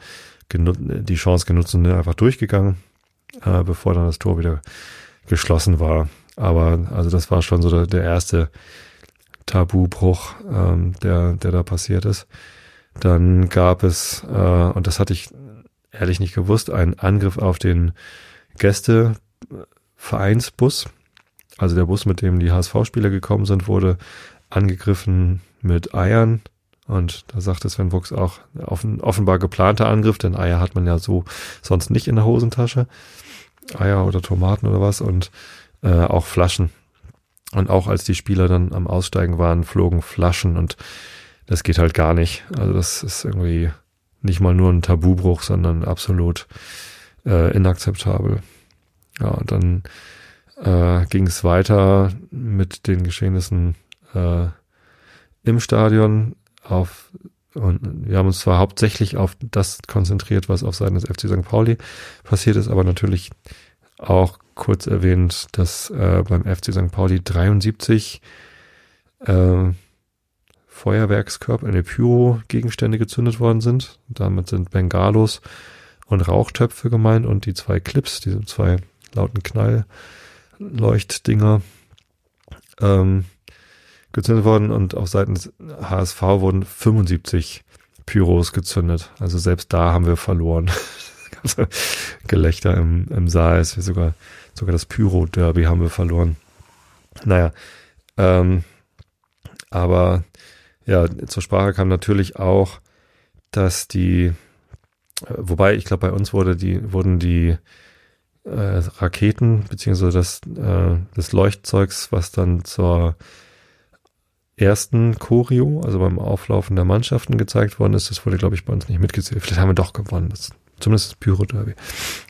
die Chance genutzt und einfach durchgegangen, äh, bevor dann das Tor wieder geschlossen war. Aber also das war schon so der, der erste Tabubruch, ähm, der, der da passiert ist. Dann gab es, äh, und das hatte ich ehrlich nicht gewusst, einen Angriff auf den Gästevereinsbus. Also der Bus, mit dem die HSV-Spieler gekommen sind, wurde angegriffen mit Eiern. Und da sagte Sven Buchs auch, offen, offenbar geplanter Angriff, denn Eier hat man ja so sonst nicht in der Hosentasche. Eier oder Tomaten oder was und äh, auch Flaschen. Und auch als die Spieler dann am Aussteigen waren, flogen Flaschen und das geht halt gar nicht. Also das ist irgendwie nicht mal nur ein Tabubruch, sondern absolut äh, inakzeptabel. Ja, und dann äh, ging es weiter mit den Geschehnissen äh, im Stadion auf und wir haben uns zwar hauptsächlich auf das konzentriert, was auf Seiten des FC St. Pauli passiert ist, aber natürlich auch kurz erwähnt, dass äh, beim FC St. Pauli 73 äh, Feuerwerkskörper, eine Pyro-Gegenstände gezündet worden sind. Damit sind Bengalos und Rauchtöpfe gemeint und die zwei Clips, diese zwei lauten Knallleuchtdinger, ähm, gezündet worden und auf Seiten des HSV wurden 75 Pyros gezündet. Also selbst da haben wir verloren. Gelächter im, im Saal ist wir sogar, sogar das Pyro-Derby haben wir verloren. Naja, ähm, aber ja, zur Sprache kam natürlich auch, dass die Wobei, ich glaube, bei uns wurde die, wurden die äh, Raketen beziehungsweise das, äh, des Leuchtzeugs, was dann zur ersten Choreo, also beim Auflaufen der Mannschaften gezeigt worden ist, das wurde, glaube ich, bei uns nicht mitgezählt. Vielleicht haben wir doch gewonnen. Das, zumindest das Pyro-Derby.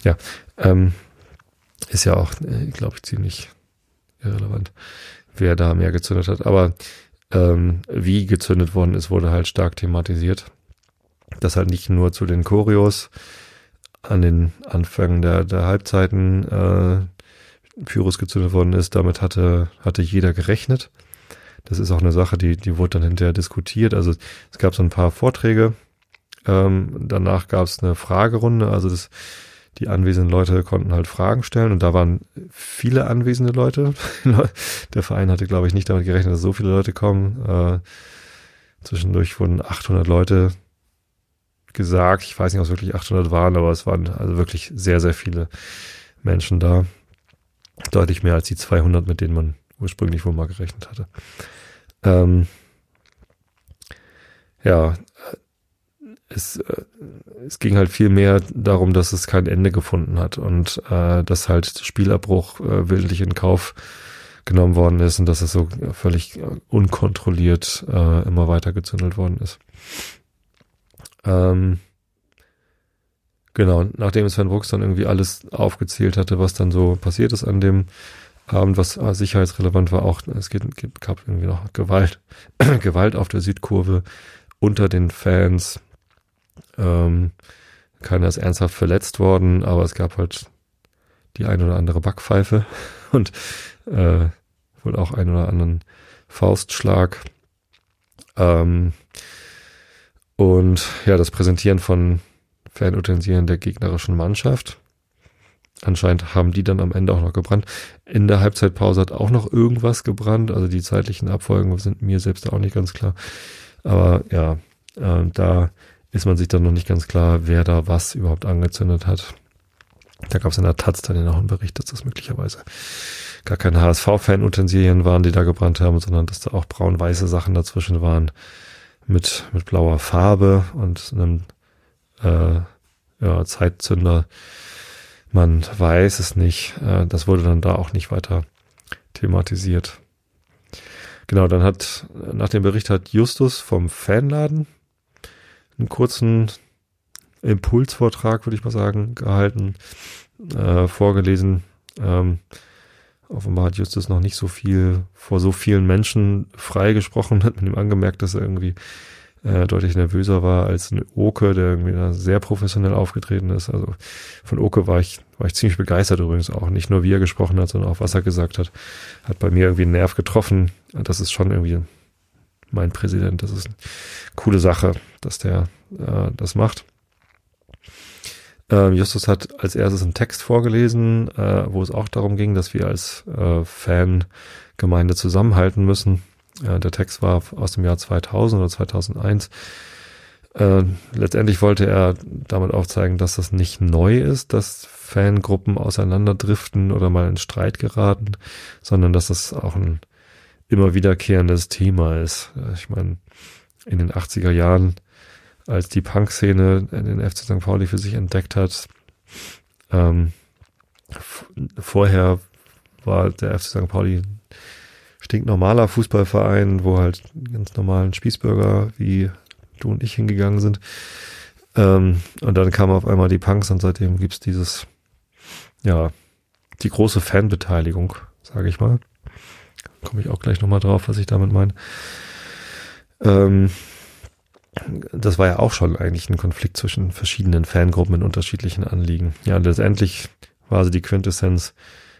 Ja, ähm, ist ja auch, äh, glaube ich, ziemlich irrelevant, wer da mehr gezündet hat. Aber ähm, wie gezündet worden ist, wurde halt stark thematisiert. Das halt nicht nur zu den Choreos an den Anfängen der, der Halbzeiten äh, Pyrus gezündet worden ist, damit hatte, hatte jeder gerechnet. Das ist auch eine Sache, die, die wurde dann hinterher diskutiert. Also es gab so ein paar Vorträge. Ähm, danach gab es eine Fragerunde. Also das, die anwesenden Leute konnten halt Fragen stellen und da waren viele anwesende Leute. Der Verein hatte, glaube ich, nicht damit gerechnet, dass so viele Leute kommen. Äh, zwischendurch wurden 800 Leute gesagt. Ich weiß nicht, ob es wirklich 800 waren, aber es waren also wirklich sehr, sehr viele Menschen da. Deutlich mehr als die 200, mit denen man ursprünglich wohl mal gerechnet hatte. Ähm, ja, es, äh, es ging halt viel mehr darum, dass es kein Ende gefunden hat und äh, dass halt Spielabbruch äh, willentlich in Kauf genommen worden ist und dass es so völlig unkontrolliert äh, immer weiter gezündelt worden ist. Ähm, genau, nachdem Sven Brooks dann irgendwie alles aufgezählt hatte, was dann so passiert ist an dem Abend, was äh, sicherheitsrelevant war, auch es geht, gab irgendwie noch Gewalt, Gewalt auf der Südkurve unter den Fans. Ähm, keiner ist ernsthaft verletzt worden, aber es gab halt die ein oder andere Backpfeife und äh, wohl auch einen oder anderen Faustschlag. Ähm, und ja, das Präsentieren von Fanutensilien der gegnerischen Mannschaft. Anscheinend haben die dann am Ende auch noch gebrannt. In der Halbzeitpause hat auch noch irgendwas gebrannt. Also die zeitlichen Abfolgen sind mir selbst auch nicht ganz klar. Aber ja, äh, da ist man sich dann noch nicht ganz klar, wer da was überhaupt angezündet hat. Da gab es in der Taz dann ja noch einen Bericht, dass das möglicherweise gar keine HSV-Fan-Utensilien waren, die da gebrannt haben, sondern dass da auch braun-weiße Sachen dazwischen waren mit, mit blauer Farbe und einem äh, ja, Zeitzünder. Man weiß es nicht. Äh, das wurde dann da auch nicht weiter thematisiert. Genau, dann hat, nach dem Bericht hat Justus vom Fanladen einen kurzen Impulsvortrag, würde ich mal sagen, gehalten, äh, vorgelesen. Ähm, Offenbar hat Justus noch nicht so viel vor so vielen Menschen freigesprochen, hat mit ihm angemerkt, dass er irgendwie äh, deutlich nervöser war als ein Oke, der irgendwie da sehr professionell aufgetreten ist. Also von Oke war ich, war ich ziemlich begeistert übrigens auch. Nicht nur wie er gesprochen hat, sondern auch was er gesagt hat. Hat bei mir irgendwie einen Nerv getroffen. Das ist schon irgendwie mein Präsident. Das ist eine coole Sache, dass der äh, das macht. Ähm, Justus hat als erstes einen Text vorgelesen, äh, wo es auch darum ging, dass wir als äh, Fangemeinde zusammenhalten müssen. Äh, der Text war aus dem Jahr 2000 oder 2001. Äh, letztendlich wollte er damit aufzeigen, dass das nicht neu ist, dass Fangruppen auseinanderdriften oder mal in Streit geraten, sondern dass das auch ein immer wiederkehrendes Thema ist. Ich meine, in den 80er Jahren als die Punk-Szene den FC St. Pauli für sich entdeckt hat. Ähm, vorher war der FC St. Pauli stinknormaler Fußballverein, wo halt ganz normalen Spießbürger wie du und ich hingegangen sind. Ähm, und dann kamen auf einmal die Punks und seitdem gibt's dieses, ja, die große Fanbeteiligung, sage ich mal. Komme ich auch gleich nochmal drauf, was ich damit meine. Ähm, das war ja auch schon eigentlich ein Konflikt zwischen verschiedenen Fangruppen in unterschiedlichen Anliegen. Ja, letztendlich war sie die Quintessenz,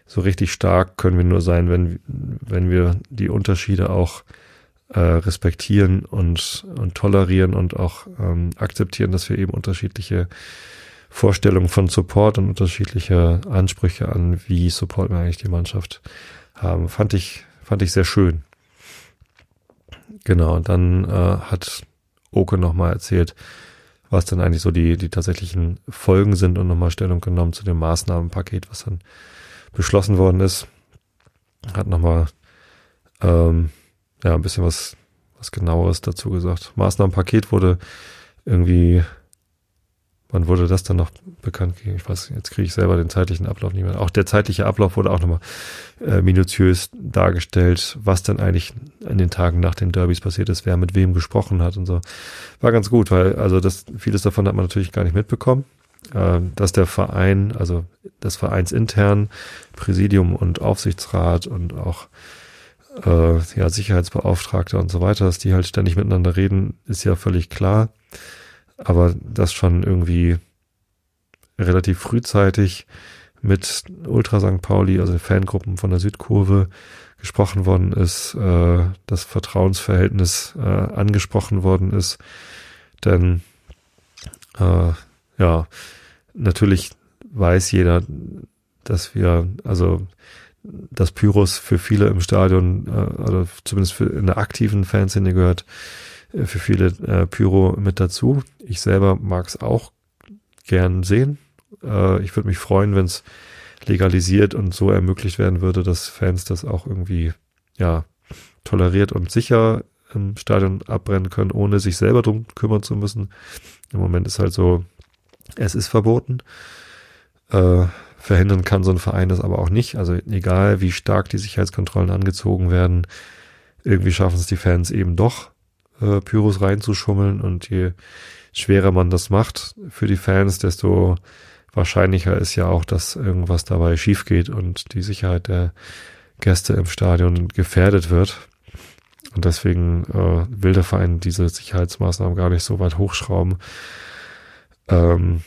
so richtig stark können wir nur sein, wenn, wenn wir die Unterschiede auch äh, respektieren und, und tolerieren und auch ähm, akzeptieren, dass wir eben unterschiedliche Vorstellungen von Support und unterschiedliche Ansprüche an, wie Support wir eigentlich die Mannschaft haben. Fand ich, fand ich sehr schön. Genau, und dann äh, hat Oke nochmal erzählt, was dann eigentlich so die, die tatsächlichen Folgen sind und nochmal Stellung genommen zu dem Maßnahmenpaket, was dann beschlossen worden ist. Hat nochmal ähm, ja, ein bisschen was, was genaueres dazu gesagt. Maßnahmenpaket wurde irgendwie Wann wurde das dann noch bekannt gegeben? Ich weiß, jetzt kriege ich selber den zeitlichen Ablauf nicht mehr. Auch der zeitliche Ablauf wurde auch nochmal äh, minutiös dargestellt, was dann eigentlich in den Tagen nach den Derbys passiert ist, wer mit wem gesprochen hat und so. War ganz gut, weil also das vieles davon hat man natürlich gar nicht mitbekommen. Äh, dass der Verein, also das Vereinsintern, Präsidium und Aufsichtsrat und auch äh, ja, Sicherheitsbeauftragter und so weiter, dass die halt ständig miteinander reden, ist ja völlig klar. Aber das schon irgendwie relativ frühzeitig mit Ultra St. Pauli, also Fangruppen von der Südkurve, gesprochen worden ist, äh, das Vertrauensverhältnis äh, angesprochen worden ist. Denn äh, ja, natürlich weiß jeder, dass wir, also dass Pyros für viele im Stadion, äh, oder zumindest für in der aktiven Fanszene gehört, äh, für viele äh, Pyro mit dazu. Ich selber mag es auch gern sehen. Äh, ich würde mich freuen, wenn es legalisiert und so ermöglicht werden würde, dass Fans das auch irgendwie ja toleriert und sicher im Stadion abbrennen können, ohne sich selber drum kümmern zu müssen. Im Moment ist halt so, es ist verboten. Äh, verhindern kann so ein Verein das aber auch nicht. Also egal, wie stark die Sicherheitskontrollen angezogen werden, irgendwie schaffen es die Fans eben doch, äh, Pyros reinzuschummeln und je schwerer man das macht für die Fans, desto wahrscheinlicher ist ja auch, dass irgendwas dabei schief geht und die Sicherheit der Gäste im Stadion gefährdet wird. Und deswegen äh, will der Verein diese Sicherheitsmaßnahmen gar nicht so weit hochschrauben. Ähm,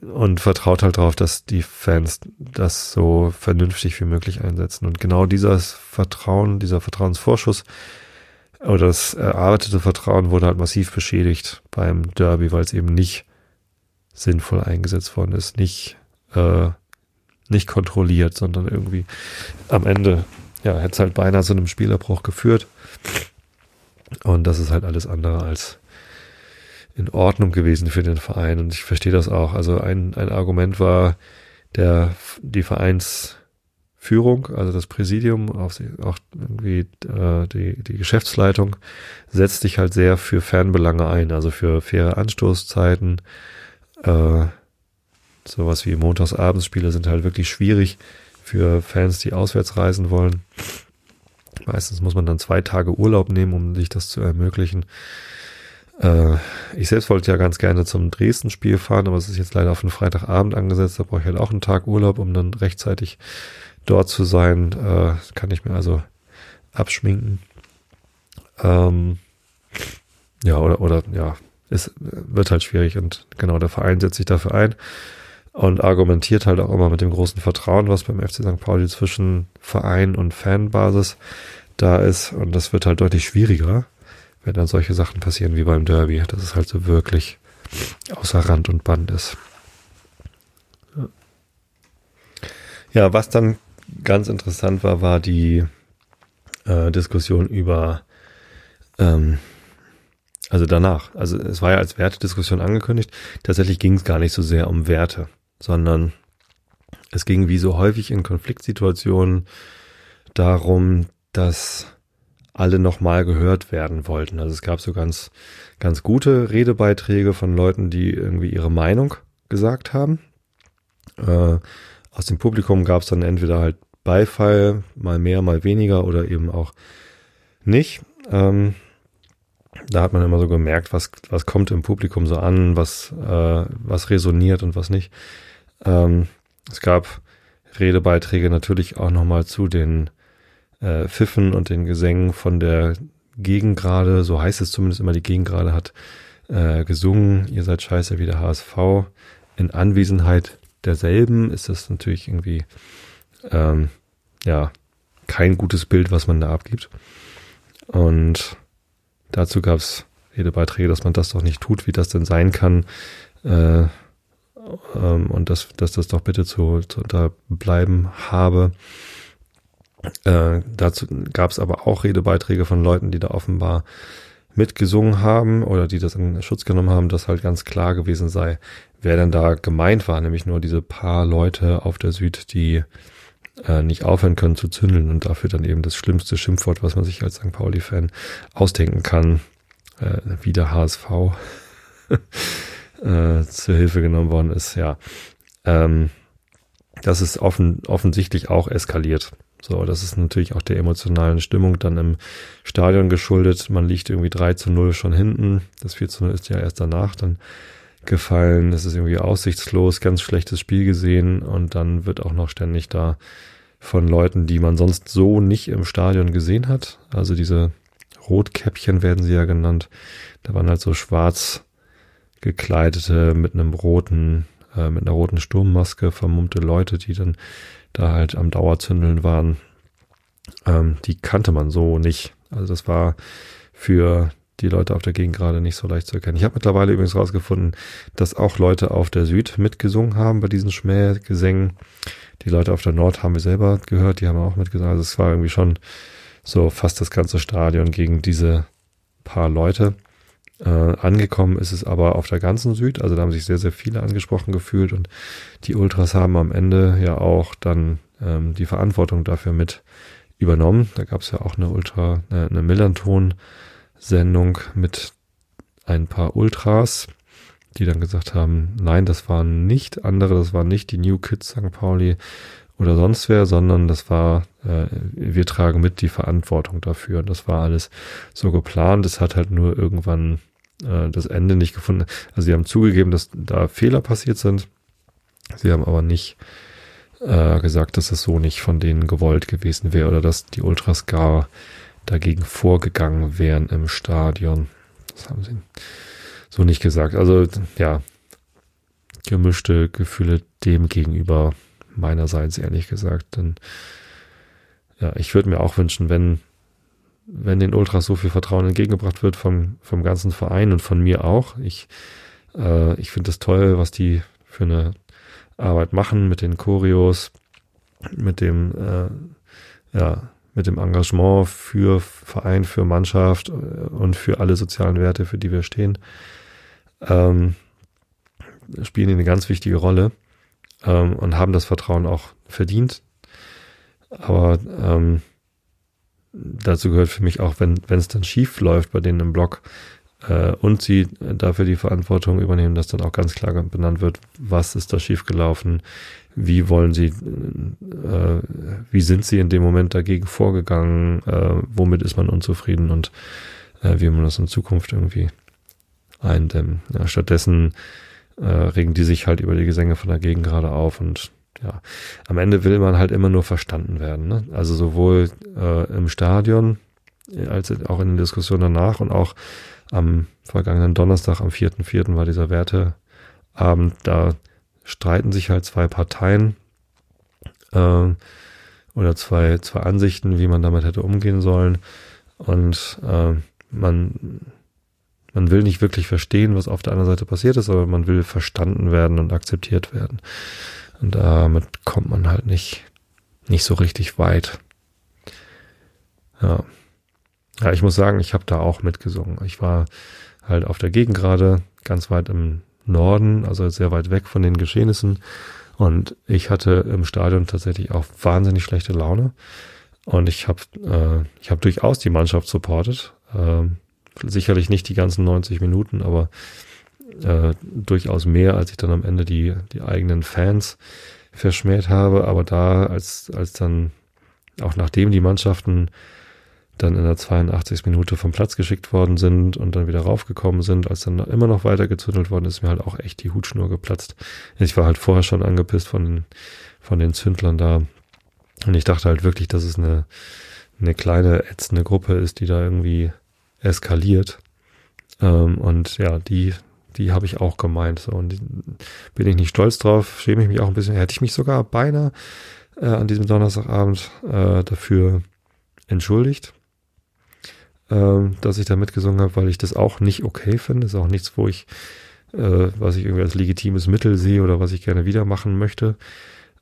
und vertraut halt darauf, dass die Fans das so vernünftig wie möglich einsetzen. Und genau dieses Vertrauen, dieser Vertrauensvorschuss oder das erarbeitete Vertrauen wurde halt massiv beschädigt beim Derby, weil es eben nicht sinnvoll eingesetzt worden ist, nicht äh, nicht kontrolliert, sondern irgendwie am Ende ja hätte es halt beinahe zu einem Spielerbruch geführt. Und das ist halt alles andere als in Ordnung gewesen für den Verein und ich verstehe das auch. Also ein, ein Argument war der, die Vereinsführung, also das Präsidium, auch, irgendwie äh, die, die Geschäftsleitung setzt sich halt sehr für Fernbelange ein, also für faire Anstoßzeiten. Äh, sowas wie Montagsabendspiele sind halt wirklich schwierig für Fans, die auswärts reisen wollen. Meistens muss man dann zwei Tage Urlaub nehmen, um sich das zu ermöglichen. Äh, ich selbst wollte ja ganz gerne zum Dresden-Spiel fahren, aber es ist jetzt leider auf den Freitagabend angesetzt. Da brauche ich halt auch einen Tag Urlaub, um dann rechtzeitig dort zu sein. Äh, kann ich mir also abschminken. Ähm, ja, oder, oder, ja, es wird halt schwierig und genau, der Verein setzt sich dafür ein und argumentiert halt auch immer mit dem großen Vertrauen, was beim FC St. Pauli zwischen Verein und Fanbasis da ist und das wird halt deutlich schwieriger wenn dann solche Sachen passieren wie beim Derby, dass es halt so wirklich außer Rand und Band ist. Ja, was dann ganz interessant war, war die äh, Diskussion über, ähm, also danach. Also es war ja als Wertediskussion angekündigt. Tatsächlich ging es gar nicht so sehr um Werte, sondern es ging wie so häufig in Konfliktsituationen darum, dass alle nochmal gehört werden wollten. Also es gab so ganz, ganz gute Redebeiträge von Leuten, die irgendwie ihre Meinung gesagt haben. Äh, aus dem Publikum gab es dann entweder halt Beifall, mal mehr, mal weniger oder eben auch nicht. Ähm, da hat man immer so gemerkt, was, was kommt im Publikum so an, was, äh, was resoniert und was nicht. Ähm, es gab Redebeiträge natürlich auch nochmal zu den äh, Pfiffen und den Gesängen von der Gegengrade, so heißt es zumindest immer, die Gegengrade hat äh, gesungen, ihr seid scheiße wie der HSV. In Anwesenheit derselben ist das natürlich irgendwie ähm, ja kein gutes Bild, was man da abgibt. Und dazu gab es Redebeiträge, dass man das doch nicht tut, wie das denn sein kann. Äh, ähm, und dass, dass das doch bitte zu, zu unterbleiben habe. Äh, dazu gab es aber auch Redebeiträge von Leuten, die da offenbar mitgesungen haben oder die das in Schutz genommen haben, dass halt ganz klar gewesen sei, wer denn da gemeint war, nämlich nur diese paar Leute auf der Süd, die äh, nicht aufhören können zu zündeln und dafür dann eben das schlimmste Schimpfwort, was man sich als St. Pauli-Fan ausdenken kann, äh, wie der HSV äh, zur Hilfe genommen worden ist, ja. Ähm, das ist offen, offensichtlich auch eskaliert. So, das ist natürlich auch der emotionalen Stimmung dann im Stadion geschuldet. Man liegt irgendwie 3 zu 0 schon hinten. Das 4 zu 0 ist ja erst danach dann gefallen. Es ist irgendwie aussichtslos, ganz schlechtes Spiel gesehen und dann wird auch noch ständig da von Leuten, die man sonst so nicht im Stadion gesehen hat. Also diese Rotkäppchen werden sie ja genannt. Da waren halt so schwarz gekleidete mit einem roten, äh, mit einer roten Sturmmaske vermummte Leute, die dann da halt am Dauerzündeln waren. Ähm, die kannte man so nicht. Also das war für die Leute auf der Gegend gerade nicht so leicht zu erkennen. Ich habe mittlerweile übrigens rausgefunden, dass auch Leute auf der Süd mitgesungen haben bei diesen Schmähgesängen. Die Leute auf der Nord haben wir selber gehört, die haben auch mitgesungen. Also es war irgendwie schon so fast das ganze Stadion gegen diese paar Leute. Äh, angekommen ist es aber auf der ganzen Süd, also da haben sich sehr, sehr viele angesprochen gefühlt und die Ultras haben am Ende ja auch dann ähm, die Verantwortung dafür mit übernommen. Da gab es ja auch eine Ultra, äh, eine Millanton Sendung mit ein paar Ultras, die dann gesagt haben, nein, das waren nicht andere, das waren nicht die New Kids St. Pauli oder sonst wer, sondern das war, äh, wir tragen mit die Verantwortung dafür. Und das war alles so geplant. Es hat halt nur irgendwann äh, das Ende nicht gefunden. Also sie haben zugegeben, dass da Fehler passiert sind. Sie haben aber nicht äh, gesagt, dass es so nicht von denen gewollt gewesen wäre oder dass die Ultras gar dagegen vorgegangen wären im Stadion. Das haben sie so nicht gesagt. Also ja, gemischte Gefühle dem gegenüber meinerseits ehrlich gesagt. Denn ja, ich würde mir auch wünschen, wenn wenn den Ultras so viel Vertrauen entgegengebracht wird vom vom ganzen Verein und von mir auch. Ich äh, ich finde es toll, was die für eine Arbeit machen mit den Choreos, mit dem äh, ja mit dem Engagement für Verein, für Mannschaft äh, und für alle sozialen Werte, für die wir stehen, ähm, spielen die eine ganz wichtige Rolle ähm, und haben das Vertrauen auch verdient. Aber ähm, dazu gehört für mich auch, wenn es dann schief läuft bei denen im Blog äh, und sie dafür die Verantwortung übernehmen, dass dann auch ganz klar benannt wird, was ist da schiefgelaufen, wie wollen sie, äh, wie sind sie in dem Moment dagegen vorgegangen, äh, womit ist man unzufrieden und äh, wie man das in Zukunft irgendwie eindämmen. Ja, stattdessen äh, regen die sich halt über die Gesänge von dagegen gerade auf und ja, am Ende will man halt immer nur verstanden werden. Ne? Also sowohl äh, im Stadion als auch in den Diskussionen danach und auch am vergangenen Donnerstag, am 4.4. war dieser Werteabend, da streiten sich halt zwei Parteien äh, oder zwei, zwei Ansichten, wie man damit hätte umgehen sollen. Und äh, man, man will nicht wirklich verstehen, was auf der anderen Seite passiert ist, aber man will verstanden werden und akzeptiert werden. Und damit kommt man halt nicht, nicht so richtig weit. Ja. Ja, ich muss sagen, ich habe da auch mitgesungen. Ich war halt auf der Gegend gerade, ganz weit im Norden, also sehr weit weg von den Geschehnissen. Und ich hatte im Stadion tatsächlich auch wahnsinnig schlechte Laune. Und ich habe äh, ich habe durchaus die Mannschaft supportet. Äh, sicherlich nicht die ganzen 90 Minuten, aber äh, durchaus mehr, als ich dann am Ende die, die eigenen Fans verschmäht habe. Aber da, als, als dann, auch nachdem die Mannschaften dann in der 82. Minute vom Platz geschickt worden sind und dann wieder raufgekommen sind, als dann immer noch weiter gezündelt worden ist, mir halt auch echt die Hutschnur geplatzt. Ich war halt vorher schon angepisst von den, von den Zündlern da. Und ich dachte halt wirklich, dass es eine, eine kleine ätzende Gruppe ist, die da irgendwie eskaliert. Ähm, und ja, die, die habe ich auch gemeint. So, und bin ich nicht stolz drauf, schäme ich mich auch ein bisschen. Hätte ich mich sogar beinahe äh, an diesem Donnerstagabend äh, dafür entschuldigt ähm, dass ich da mitgesungen habe, weil ich das auch nicht okay finde. Das ist auch nichts, wo ich, äh, was ich irgendwie als legitimes Mittel sehe oder was ich gerne wieder machen möchte.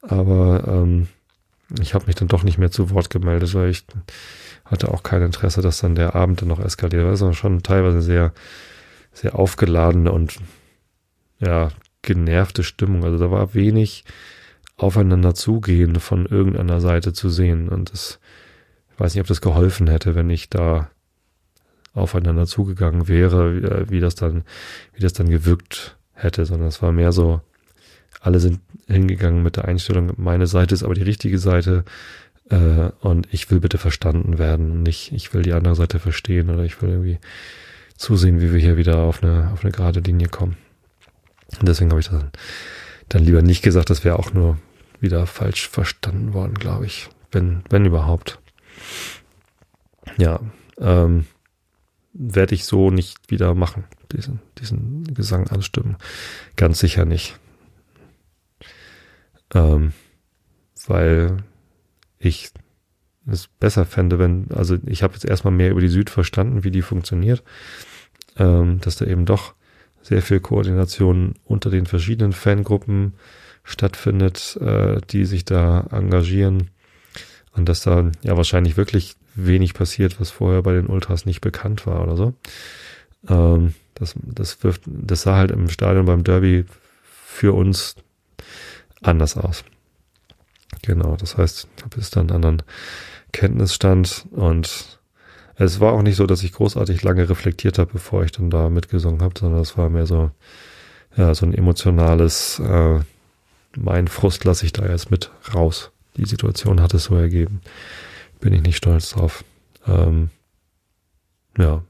Aber ähm, ich habe mich dann doch nicht mehr zu Wort gemeldet, weil ich hatte auch kein Interesse, dass dann der Abend dann noch eskaliert. Das war schon teilweise sehr, sehr aufgeladene und ja, genervte Stimmung. Also da war wenig aufeinander zugehen von irgendeiner Seite zu sehen. Und das, ich weiß nicht, ob das geholfen hätte, wenn ich da aufeinander zugegangen wäre, wie, äh, wie das dann, wie das dann gewirkt hätte, sondern es war mehr so, alle sind hingegangen mit der Einstellung, meine Seite ist aber die richtige Seite äh, und ich will bitte verstanden werden und nicht, ich will die andere Seite verstehen oder ich will irgendwie zusehen, wie wir hier wieder auf eine, auf eine gerade Linie kommen. Und deswegen habe ich das dann lieber nicht gesagt, das wäre auch nur wieder falsch verstanden worden, glaube ich. Wenn, wenn überhaupt. Ja, ähm, werde ich so nicht wieder machen, diesen, diesen Gesang anstimmen. Ganz sicher nicht. Ähm, weil ich es besser fände, wenn, also ich habe jetzt erstmal mehr über die Süd verstanden, wie die funktioniert, ähm, dass da eben doch sehr viel Koordination unter den verschiedenen Fangruppen stattfindet, äh, die sich da engagieren und dass da ja wahrscheinlich wirklich wenig passiert, was vorher bei den Ultras nicht bekannt war oder so. Ähm, das, das wirft, das sah halt im Stadion beim Derby für uns anders aus. Genau, das heißt, ich habe jetzt dann einen anderen Kenntnisstand und es war auch nicht so, dass ich großartig lange reflektiert habe, bevor ich dann da mitgesungen habe, sondern es war mehr so, ja, so ein emotionales, äh, mein Frust lasse ich da jetzt mit raus. Die Situation hat es so ergeben. Bin ich nicht stolz drauf. Ähm, ja,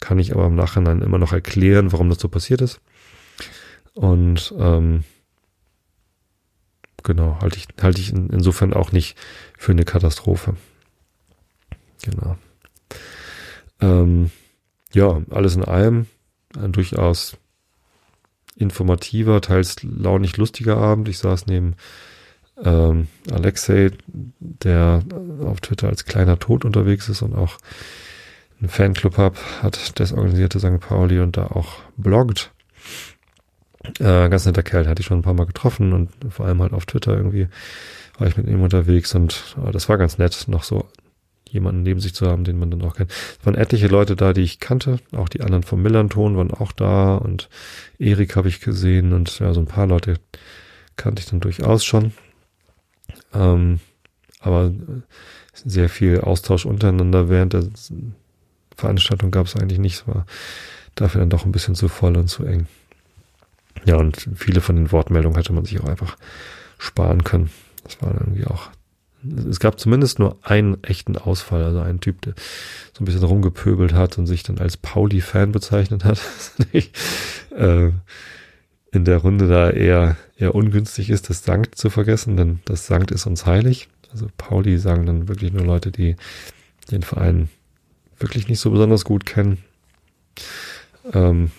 kann ich aber im Nachhinein immer noch erklären, warum das so passiert ist. Und ähm, genau, halte ich, halte ich in, insofern auch nicht für eine Katastrophe. Genau. Ähm, ja, alles in allem ein durchaus informativer, teils launig lustiger Abend. Ich saß neben ähm, Alexei, der auf Twitter als kleiner Tod unterwegs ist und auch einen Fanclub hat, hat desorganisierte St. Pauli und da auch bloggt. Äh, ganz netter Kerl, hatte ich schon ein paar Mal getroffen und vor allem halt auf Twitter irgendwie war ich mit ihm unterwegs und äh, das war ganz nett, noch so jemanden neben sich zu haben, den man dann auch kennt. Es waren etliche Leute da, die ich kannte, auch die anderen vom Millanton waren auch da und Erik habe ich gesehen und ja, so ein paar Leute kannte ich dann durchaus schon. Ähm, aber sehr viel Austausch untereinander während der Veranstaltung gab es eigentlich nicht. Es war dafür dann doch ein bisschen zu voll und zu eng. Ja, und viele von den Wortmeldungen hätte man sich auch einfach sparen können. Das war irgendwie auch. Es gab zumindest nur einen echten Ausfall, also einen Typ, der so ein bisschen rumgepöbelt hat und sich dann als Pauli-Fan bezeichnet hat. äh, in der Runde da eher, eher ungünstig ist, das Sankt zu vergessen, denn das Sankt ist uns heilig. Also Pauli sagen dann wirklich nur Leute, die den Verein wirklich nicht so besonders gut kennen. Ähm,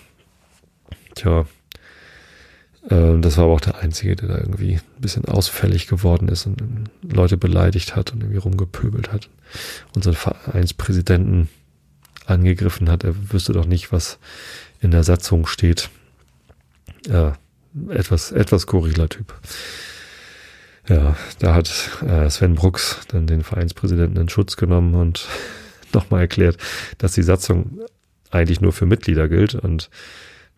tja, das war aber auch der Einzige, der da irgendwie ein bisschen ausfällig geworden ist und Leute beleidigt hat und irgendwie rumgepöbelt hat. Unseren Vereinspräsidenten angegriffen hat. Er wüsste doch nicht, was in der Satzung steht. Ja, etwas, etwas skurriler Typ. Ja, da hat äh, Sven Brooks dann den Vereinspräsidenten in Schutz genommen und nochmal erklärt, dass die Satzung eigentlich nur für Mitglieder gilt und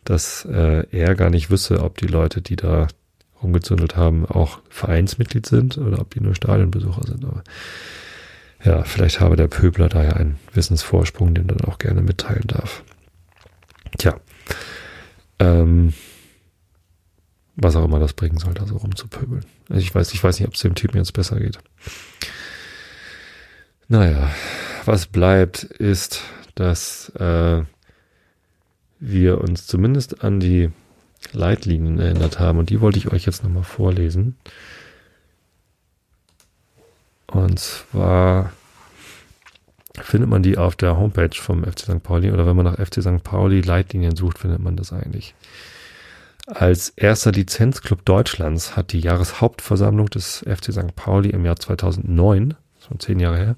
dass äh, er gar nicht wüsste, ob die Leute, die da rumgezündelt haben, auch Vereinsmitglied sind oder ob die nur Stadionbesucher sind. Aber ja, vielleicht habe der Pöbler da ja einen Wissensvorsprung, den er dann auch gerne mitteilen darf. Tja, ähm, was auch immer das bringen soll, da so rumzupöbeln. Also ich weiß, ich weiß nicht, ob es dem Typen jetzt besser geht. Naja, was bleibt, ist, dass äh, wir uns zumindest an die Leitlinien erinnert haben. Und die wollte ich euch jetzt nochmal vorlesen. Und zwar findet man die auf der Homepage vom FC St. Pauli oder wenn man nach FC St. Pauli Leitlinien sucht, findet man das eigentlich. Als erster Lizenzclub Deutschlands hat die Jahreshauptversammlung des FC St. Pauli im Jahr 2009 schon zehn Jahre her,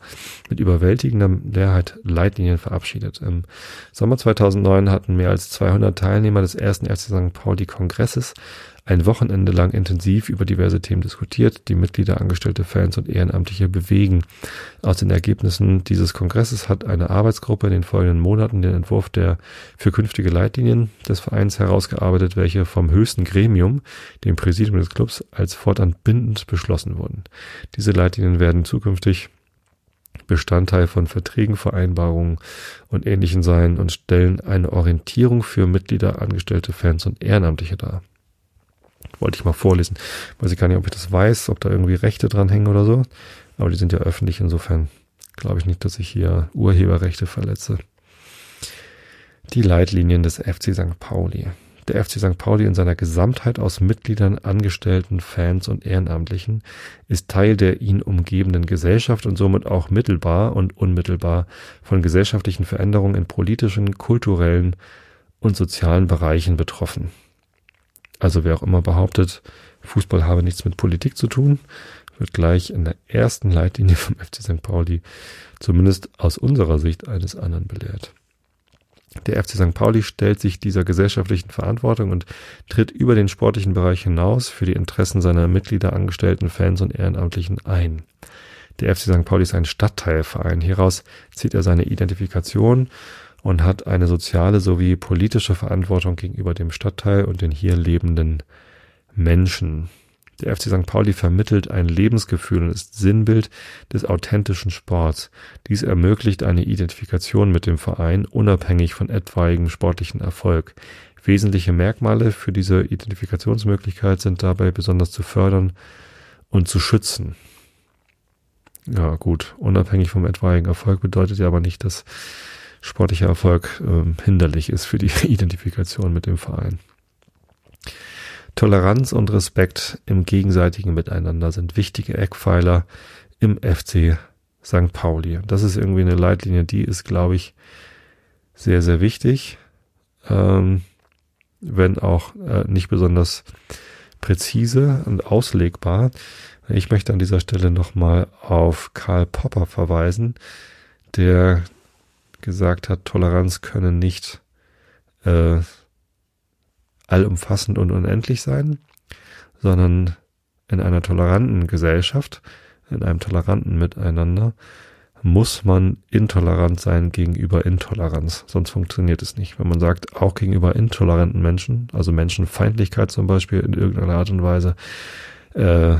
mit überwältigender Mehrheit Leitlinien verabschiedet. Im Sommer 2009 hatten mehr als 200 Teilnehmer des ersten FC St. Pauli Kongresses ein Wochenende lang intensiv über diverse Themen diskutiert, die Mitglieder, Angestellte, Fans und Ehrenamtliche bewegen. Aus den Ergebnissen dieses Kongresses hat eine Arbeitsgruppe in den folgenden Monaten den Entwurf der für künftige Leitlinien des Vereins herausgearbeitet, welche vom höchsten Gremium, dem Präsidium des Clubs, als fortan bindend beschlossen wurden. Diese Leitlinien werden zukünftig Bestandteil von Verträgen, Vereinbarungen und Ähnlichen sein und stellen eine Orientierung für Mitglieder, Angestellte, Fans und Ehrenamtliche dar. Wollte ich mal vorlesen. Weiß ich gar nicht, ob ich das weiß, ob da irgendwie Rechte dran hängen oder so. Aber die sind ja öffentlich, insofern glaube ich nicht, dass ich hier Urheberrechte verletze. Die Leitlinien des FC St. Pauli. Der FC St. Pauli in seiner Gesamtheit aus Mitgliedern, Angestellten, Fans und Ehrenamtlichen ist Teil der ihn umgebenden Gesellschaft und somit auch mittelbar und unmittelbar von gesellschaftlichen Veränderungen in politischen, kulturellen und sozialen Bereichen betroffen. Also wer auch immer behauptet, Fußball habe nichts mit Politik zu tun, wird gleich in der ersten Leitlinie vom FC St. Pauli zumindest aus unserer Sicht eines anderen belehrt. Der FC St. Pauli stellt sich dieser gesellschaftlichen Verantwortung und tritt über den sportlichen Bereich hinaus für die Interessen seiner Mitglieder, Angestellten, Fans und Ehrenamtlichen ein. Der FC St. Pauli ist ein Stadtteilverein. Hieraus zieht er seine Identifikation und hat eine soziale sowie politische Verantwortung gegenüber dem Stadtteil und den hier lebenden Menschen. Der FC St. Pauli vermittelt ein Lebensgefühl und ist Sinnbild des authentischen Sports. Dies ermöglicht eine Identifikation mit dem Verein unabhängig von etwaigem sportlichen Erfolg. Wesentliche Merkmale für diese Identifikationsmöglichkeit sind dabei besonders zu fördern und zu schützen. Ja gut, unabhängig vom etwaigen Erfolg bedeutet ja aber nicht, dass sportlicher Erfolg äh, hinderlich ist für die Identifikation mit dem Verein. Toleranz und Respekt im gegenseitigen Miteinander sind wichtige Eckpfeiler im FC St. Pauli. Das ist irgendwie eine Leitlinie, die ist, glaube ich, sehr, sehr wichtig, ähm, wenn auch äh, nicht besonders präzise und auslegbar. Ich möchte an dieser Stelle nochmal auf Karl Popper verweisen, der gesagt hat, Toleranz könne nicht äh, allumfassend und unendlich sein, sondern in einer toleranten Gesellschaft, in einem toleranten Miteinander, muss man intolerant sein gegenüber Intoleranz. Sonst funktioniert es nicht. Wenn man sagt, auch gegenüber intoleranten Menschen, also Menschenfeindlichkeit zum Beispiel in irgendeiner Art und Weise, äh,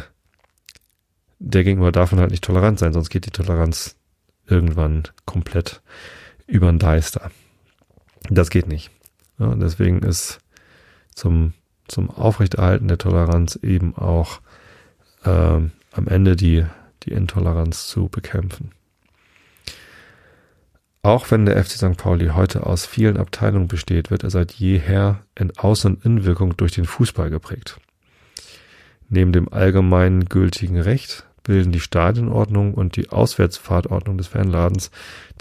der gegenüber darf man halt nicht tolerant sein, sonst geht die Toleranz irgendwann komplett über den Deister. Das geht nicht. Ja, deswegen ist zum, zum Aufrechterhalten der Toleranz eben auch äh, am Ende die, die Intoleranz zu bekämpfen. Auch wenn der FC St. Pauli heute aus vielen Abteilungen besteht, wird er seit jeher in Außen- und Innenwirkung durch den Fußball geprägt. Neben dem allgemein gültigen Recht bilden die Stadionordnung und die Auswärtsfahrtordnung des Fanladens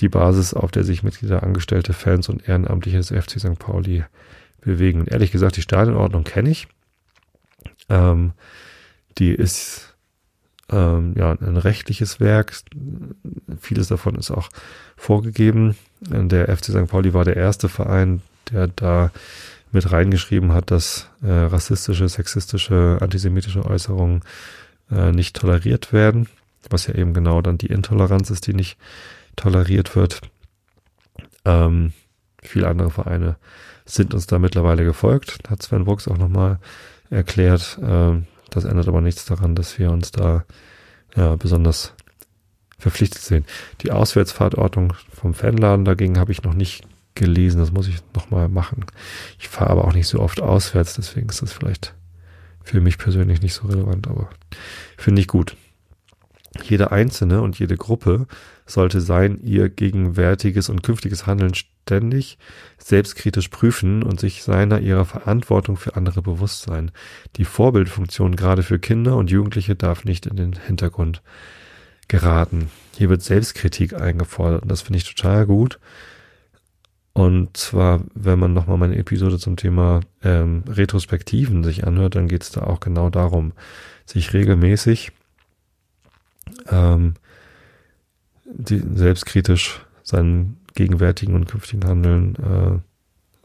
die Basis, auf der sich Mitglieder, Angestellte, Fans und Ehrenamtliche des FC St. Pauli bewegen. Und ehrlich gesagt, die Stadionordnung kenne ich. Ähm, die ist ähm, ja ein rechtliches Werk. Vieles davon ist auch vorgegeben. Der FC St. Pauli war der erste Verein, der da mit reingeschrieben hat, dass äh, rassistische, sexistische, antisemitische Äußerungen äh, nicht toleriert werden, was ja eben genau dann die Intoleranz ist, die nicht toleriert wird. Ähm, viele andere Vereine sind uns da mittlerweile gefolgt. Hat Sven Brooks auch nochmal erklärt. Äh, das ändert aber nichts daran, dass wir uns da ja, besonders verpflichtet sehen. Die Auswärtsfahrtordnung vom Fanladen dagegen habe ich noch nicht gelesen. Das muss ich nochmal machen. Ich fahre aber auch nicht so oft auswärts, deswegen ist das vielleicht für mich persönlich nicht so relevant, aber finde ich gut. Jede einzelne und jede Gruppe sollte sein ihr gegenwärtiges und künftiges Handeln ständig selbstkritisch prüfen und sich seiner ihrer Verantwortung für andere bewusst sein. Die Vorbildfunktion gerade für Kinder und Jugendliche darf nicht in den Hintergrund geraten. Hier wird Selbstkritik eingefordert und das finde ich total gut. Und zwar, wenn man nochmal meine Episode zum Thema ähm, Retrospektiven sich anhört, dann geht es da auch genau darum, sich regelmäßig ähm, die, selbstkritisch seinen gegenwärtigen und künftigen Handeln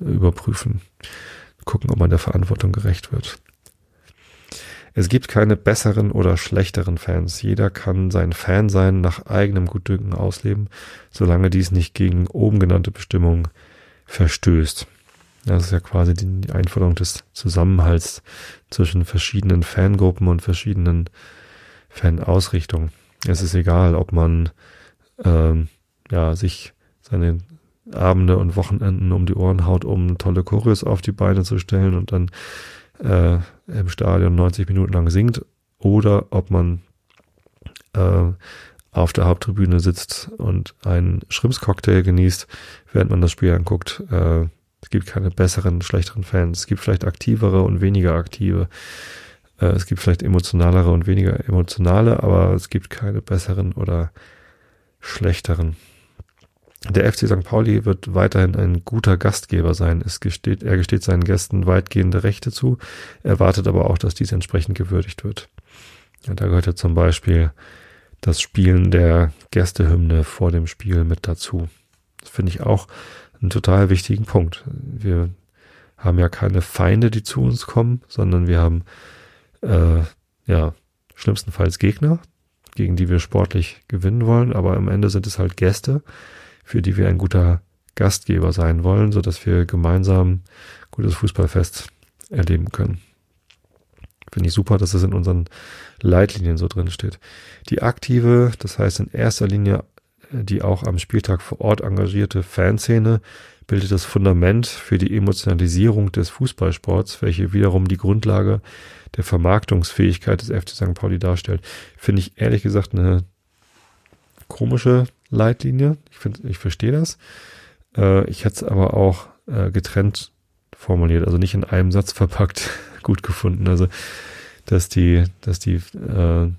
äh, überprüfen. Gucken, ob man der Verantwortung gerecht wird. Es gibt keine besseren oder schlechteren Fans. Jeder kann sein Fan sein, nach eigenem Gutdünken ausleben, solange dies nicht gegen oben genannte Bestimmungen verstößt. Das ist ja quasi die Einforderung des Zusammenhalts zwischen verschiedenen Fangruppen und verschiedenen Fanausrichtungen. Es ist egal, ob man ähm, ja sich seine Abende und Wochenenden um die Ohren haut, um tolle Choreos auf die Beine zu stellen und dann äh, im Stadion 90 Minuten lang singt, oder ob man äh, auf der Haupttribüne sitzt und einen Schrimpscocktail genießt, während man das Spiel anguckt. Äh, Es gibt keine besseren, schlechteren Fans. Es gibt vielleicht aktivere und weniger aktive. Äh, es gibt vielleicht emotionalere und weniger emotionale, aber es gibt keine besseren oder schlechteren. Der FC St. Pauli wird weiterhin ein guter Gastgeber sein. Es gesteht, er gesteht seinen Gästen weitgehende Rechte zu, erwartet aber auch, dass dies entsprechend gewürdigt wird. Ja, da gehört ja zum Beispiel das Spielen der Gästehymne vor dem Spiel mit dazu. Das finde ich auch einen total wichtigen Punkt. Wir haben ja keine Feinde, die zu uns kommen, sondern wir haben äh, ja schlimmstenfalls Gegner, gegen die wir sportlich gewinnen wollen, aber am Ende sind es halt Gäste, für die wir ein guter Gastgeber sein wollen, so dass wir gemeinsam gutes Fußballfest erleben können. Finde ich super, dass es in unseren Leitlinien so drin steht. Die aktive, das heißt in erster Linie die auch am Spieltag vor Ort engagierte Fanszene bildet das Fundament für die Emotionalisierung des Fußballsports, welche wiederum die Grundlage der Vermarktungsfähigkeit des FC St. Pauli darstellt. Finde ich ehrlich gesagt eine komische Leitlinie. Ich finde, ich verstehe das. Äh, ich hätte es aber auch äh, getrennt formuliert, also nicht in einem Satz verpackt, gut gefunden. Also, dass die, dass die äh,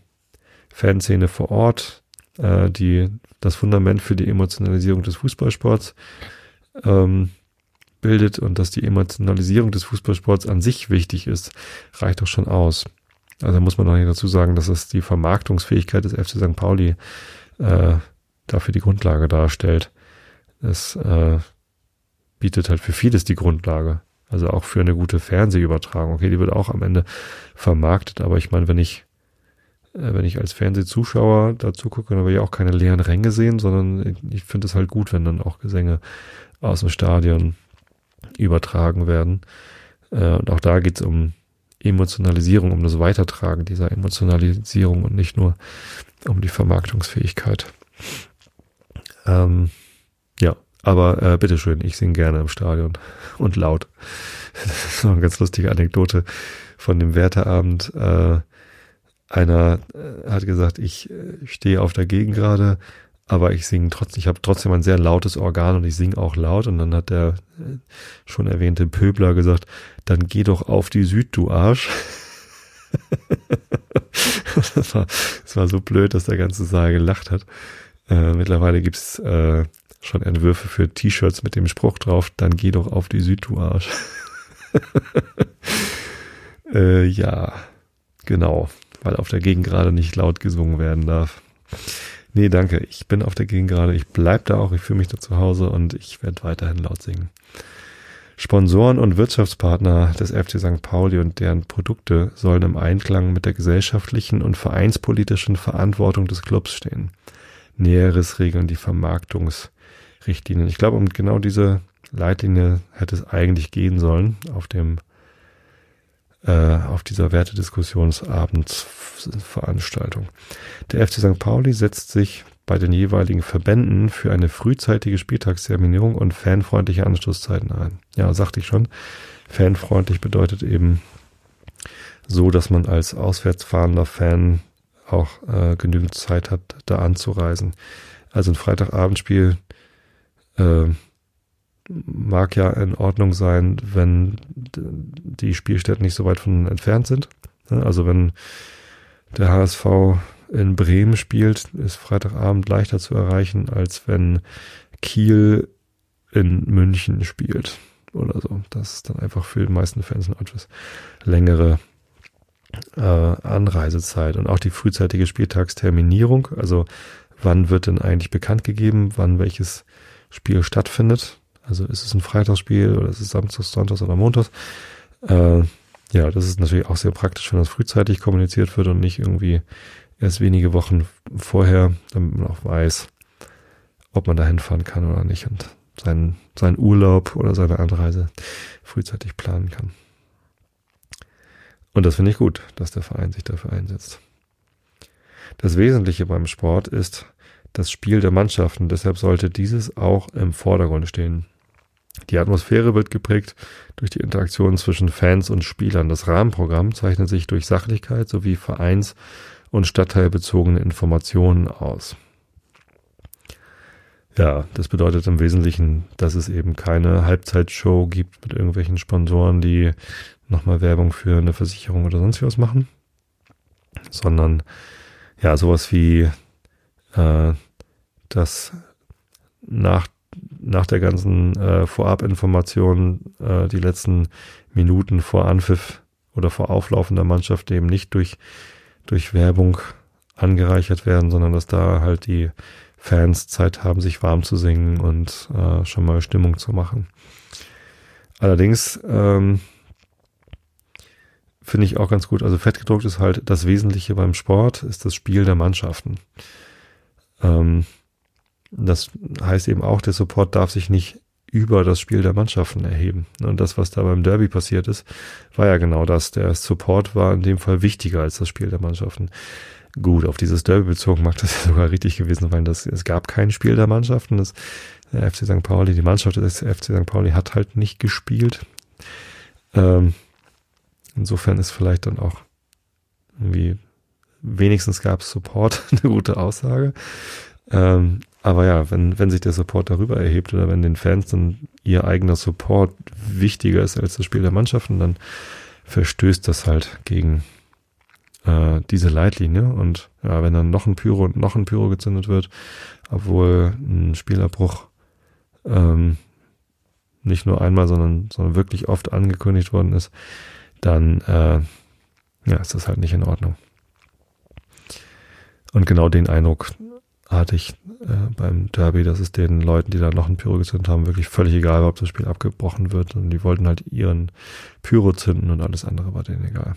Fanszene vor Ort äh, die das Fundament für die Emotionalisierung des Fußballsports ähm, bildet und dass die Emotionalisierung des Fußballsports an sich wichtig ist, reicht doch schon aus. Also muss man noch nicht dazu sagen, dass es die Vermarktungsfähigkeit des FC St. Pauli äh, dafür die Grundlage darstellt. Es äh, bietet halt für vieles die Grundlage. Also auch für eine gute Fernsehübertragung. Okay, die wird auch am Ende vermarktet, aber ich meine, wenn ich äh, wenn ich als Fernsehzuschauer dazu gucke, dann will ich auch keine leeren Ränge sehen, sondern ich finde es halt gut, wenn dann auch Gesänge aus dem Stadion übertragen werden. Äh, und auch da geht es um Emotionalisierung, um das Weitertragen dieser Emotionalisierung und nicht nur um die Vermarktungsfähigkeit. Ähm, ja, aber äh, bitteschön, ich singe gerne im Stadion und laut. Das ist noch eine ganz lustige Anekdote von dem Werteabend. Äh, einer äh, hat gesagt, ich äh, stehe auf der Gegengrade, aber ich singe trotzdem, ich habe trotzdem ein sehr lautes Organ und ich singe auch laut. Und dann hat der äh, schon erwähnte Pöbler gesagt, dann geh doch auf die Süd, du Arsch. das, war, das war so blöd, dass der ganze Saal gelacht hat. Äh, mittlerweile gibt's äh, schon Entwürfe für T-Shirts mit dem Spruch drauf, dann geh doch auf die Süd, du Arsch. äh, ja, genau weil auf der Gegend gerade nicht laut gesungen werden darf. Nee, danke. Ich bin auf der Gegend gerade. Ich bleib da auch. Ich fühle mich da zu Hause und ich werde weiterhin laut singen. Sponsoren und Wirtschaftspartner des FC St. Pauli und deren Produkte sollen im Einklang mit der gesellschaftlichen und vereinspolitischen Verantwortung des Clubs stehen. Näheres regeln die Vermarktungsrichtlinien. Ich glaube, um genau diese Leitlinie hätte es eigentlich gehen sollen auf dem äh, auf dieser Wertediskussionsabendveranstaltung. Der FC St. Pauli setzt sich bei den jeweiligen Verbänden für eine frühzeitige Spieltagsterminierung und fanfreundliche Anschlusszeiten ein. Ja, sagte ich schon. Fanfreundlich bedeutet eben so, dass man als auswärtsfahrender Fan auch äh, genügend Zeit hat, da anzureisen. Also ein Freitagabendspiel äh, mag ja in Ordnung sein, wenn die Spielstätten nicht so weit von entfernt sind. Also wenn der HSV in Bremen spielt, ist Freitagabend leichter zu erreichen, als wenn Kiel in München spielt oder so. Das ist dann einfach für die meisten Fans eine etwas längere äh, Anreisezeit und auch die frühzeitige Spieltagsterminierung. Also wann wird denn eigentlich bekannt gegeben, wann welches Spiel stattfindet? Also ist es ein Freitagsspiel oder ist es Samstags, Sonntags oder Montags? Äh, ja, das ist natürlich auch sehr praktisch, wenn das frühzeitig kommuniziert wird und nicht irgendwie erst wenige Wochen vorher, damit man auch weiß, ob man da hinfahren kann oder nicht und seinen, seinen Urlaub oder seine Anreise frühzeitig planen kann. Und das finde ich gut, dass der Verein sich dafür einsetzt. Das Wesentliche beim Sport ist das Spiel der Mannschaften, deshalb sollte dieses auch im Vordergrund stehen. Die Atmosphäre wird geprägt durch die Interaktion zwischen Fans und Spielern. Das Rahmenprogramm zeichnet sich durch Sachlichkeit sowie vereins- und stadtteilbezogene Informationen aus. Ja, das bedeutet im Wesentlichen, dass es eben keine Halbzeitshow gibt mit irgendwelchen Sponsoren, die nochmal Werbung für eine Versicherung oder sonst was machen, sondern ja, sowas wie äh, das nach, nach der ganzen äh, Vorabinformation äh, die letzten Minuten vor Anpfiff oder vor Auflaufen der Mannschaft eben nicht durch, durch Werbung angereichert werden, sondern dass da halt die Fans Zeit haben, sich warm zu singen und äh, schon mal Stimmung zu machen. Allerdings ähm, finde ich auch ganz gut. Also fettgedruckt ist halt das Wesentliche beim Sport, ist das Spiel der Mannschaften. Ähm, das heißt eben auch, der Support darf sich nicht über das Spiel der Mannschaften erheben. Und das, was da beim Derby passiert ist, war ja genau das. Der Support war in dem Fall wichtiger als das Spiel der Mannschaften. Gut, auf dieses Derby bezogen mag das ja sogar richtig gewesen sein, dass es gab kein Spiel der Mannschaften. Das der FC St. Pauli, die Mannschaft des FC St. Pauli hat halt nicht gespielt. Ähm, insofern ist vielleicht dann auch irgendwie wenigstens gab es Support, eine gute Aussage. Ähm, aber ja, wenn, wenn sich der Support darüber erhebt oder wenn den Fans dann ihr eigener Support wichtiger ist als das Spiel der Mannschaften, dann verstößt das halt gegen äh, diese Leitlinie. Und ja, wenn dann noch ein Pyro und noch ein Pyro gezündet wird, obwohl ein Spielerbruch ähm, nicht nur einmal, sondern, sondern wirklich oft angekündigt worden ist, dann äh, ja, ist das halt nicht in Ordnung. Und genau den Eindruck hatte ich äh, beim Derby, dass es den Leuten, die da noch ein Pyro gezündet haben, wirklich völlig egal war, ob das Spiel abgebrochen wird. Und die wollten halt ihren Pyro zünden und alles andere war denen egal.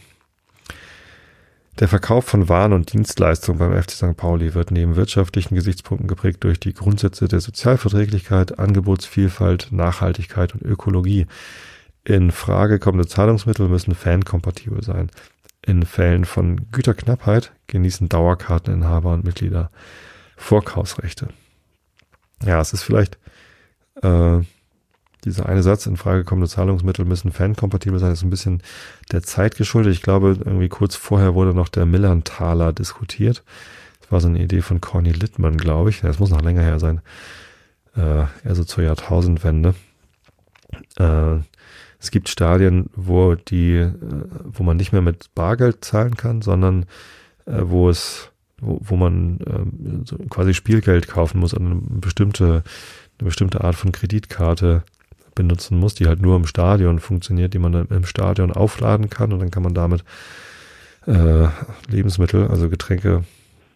Der Verkauf von Waren und Dienstleistungen beim FC St. Pauli wird neben wirtschaftlichen Gesichtspunkten geprägt durch die Grundsätze der Sozialverträglichkeit, Angebotsvielfalt, Nachhaltigkeit und Ökologie. In Frage kommende Zahlungsmittel müssen fankompatibel sein. In Fällen von Güterknappheit genießen Dauerkarteninhaber und Mitglieder Vorkaufsrechte. Ja, es ist vielleicht äh, dieser eine Satz, in Frage kommende Zahlungsmittel müssen fankompatibel sein, ist ein bisschen der Zeit geschuldet. Ich glaube, irgendwie kurz vorher wurde noch der Millern-Taler diskutiert. Das war so eine Idee von Corny Littmann, glaube ich. Das muss noch länger her sein. Äh, eher so zur Jahrtausendwende. Äh, es gibt Stadien, wo die, äh, wo man nicht mehr mit Bargeld zahlen kann, sondern äh, wo es, wo, man äh, quasi Spielgeld kaufen muss, eine bestimmte, eine bestimmte Art von Kreditkarte benutzen muss, die halt nur im Stadion funktioniert, die man im Stadion aufladen kann und dann kann man damit äh, Lebensmittel, also Getränke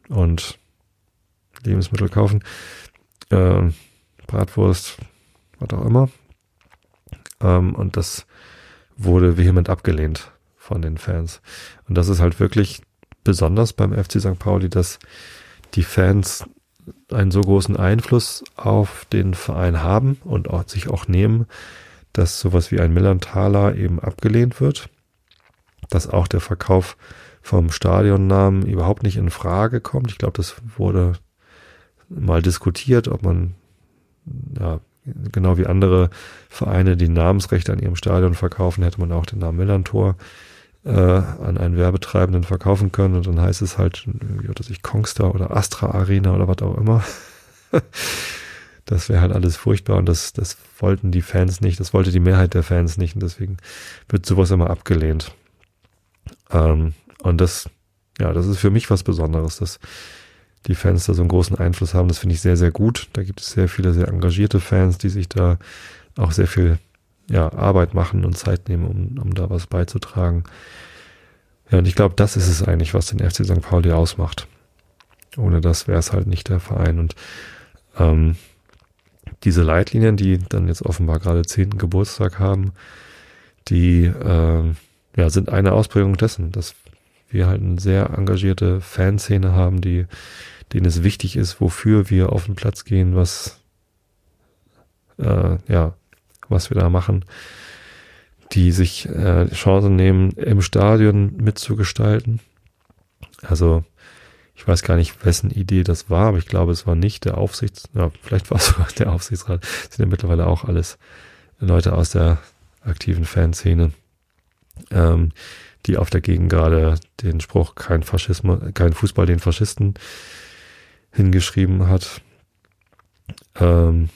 und Lebensmittel kaufen. Äh, Bratwurst, was auch immer. Ähm, und das wurde vehement abgelehnt von den Fans. Und das ist halt wirklich besonders beim FC St. Pauli, dass die Fans einen so großen Einfluss auf den Verein haben und auch, sich auch nehmen, dass sowas wie ein Millantaler eben abgelehnt wird, dass auch der Verkauf vom Stadionnamen überhaupt nicht in Frage kommt. Ich glaube, das wurde mal diskutiert, ob man ja genau wie andere Vereine die Namensrechte an ihrem Stadion verkaufen, hätte man auch den Namen Millantor äh, an einen Werbetreibenden verkaufen können und dann heißt es halt, wie oder sich Kongstar oder Astra Arena oder was auch immer. das wäre halt alles furchtbar und das, das wollten die Fans nicht, das wollte die Mehrheit der Fans nicht und deswegen wird sowas immer abgelehnt. Ähm, und das, ja, das ist für mich was Besonderes, dass die Fans da so einen großen Einfluss haben. Das finde ich sehr, sehr gut. Da gibt es sehr viele sehr engagierte Fans, die sich da auch sehr viel ja, Arbeit machen und Zeit nehmen, um, um da was beizutragen. Ja, und ich glaube, das ist es eigentlich, was den FC St. Pauli ausmacht. Ohne das wäre es halt nicht der Verein. Und ähm, diese Leitlinien, die dann jetzt offenbar gerade zehnten Geburtstag haben, die äh, ja, sind eine Ausprägung dessen, dass wir halt eine sehr engagierte Fanszene haben, die, denen es wichtig ist, wofür wir auf den Platz gehen, was äh, ja, was wir da machen, die sich äh, Chancen nehmen, im Stadion mitzugestalten. Also ich weiß gar nicht, wessen Idee das war, aber ich glaube, es war nicht der Aufsichts, ja, vielleicht war es sogar der Aufsichtsrat. Das sind ja mittlerweile auch alles Leute aus der aktiven Fanszene, ähm, die auf der Gegend gerade den Spruch kein Faschismus, kein Fußball den Faschisten hingeschrieben hat. Ähm,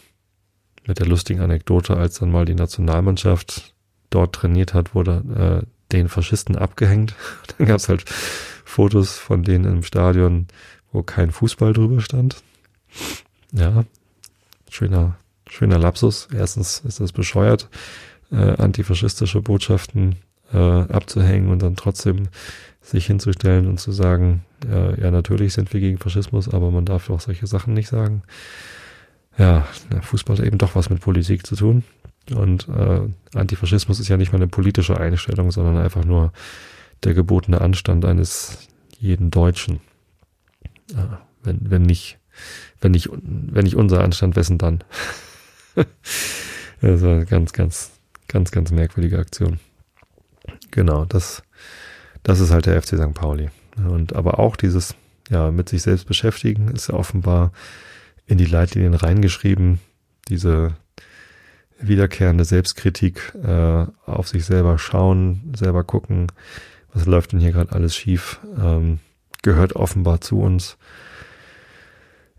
mit der lustigen Anekdote, als dann mal die Nationalmannschaft dort trainiert hat, wurde äh, den Faschisten abgehängt. Dann gab es halt Fotos von denen im Stadion, wo kein Fußball drüber stand. Ja, schöner, schöner Lapsus. Erstens ist das bescheuert, äh, antifaschistische Botschaften äh, abzuhängen und dann trotzdem sich hinzustellen und zu sagen, ja, ja, natürlich sind wir gegen Faschismus, aber man darf auch solche Sachen nicht sagen. Ja, Fußball hat eben doch was mit Politik zu tun. Und äh, Antifaschismus ist ja nicht mal eine politische Einstellung, sondern einfach nur der gebotene Anstand eines jeden Deutschen. Ja, wenn, wenn nicht, wenn nicht, wenn nicht unser Anstand, wessen dann? das war eine ganz, ganz, ganz, ganz merkwürdige Aktion. Genau, das, das ist halt der FC St. Pauli. Und aber auch dieses, ja, mit sich selbst beschäftigen ist ja offenbar in die Leitlinien reingeschrieben, diese wiederkehrende Selbstkritik, äh, auf sich selber schauen, selber gucken, was läuft denn hier gerade alles schief, ähm, gehört offenbar zu uns.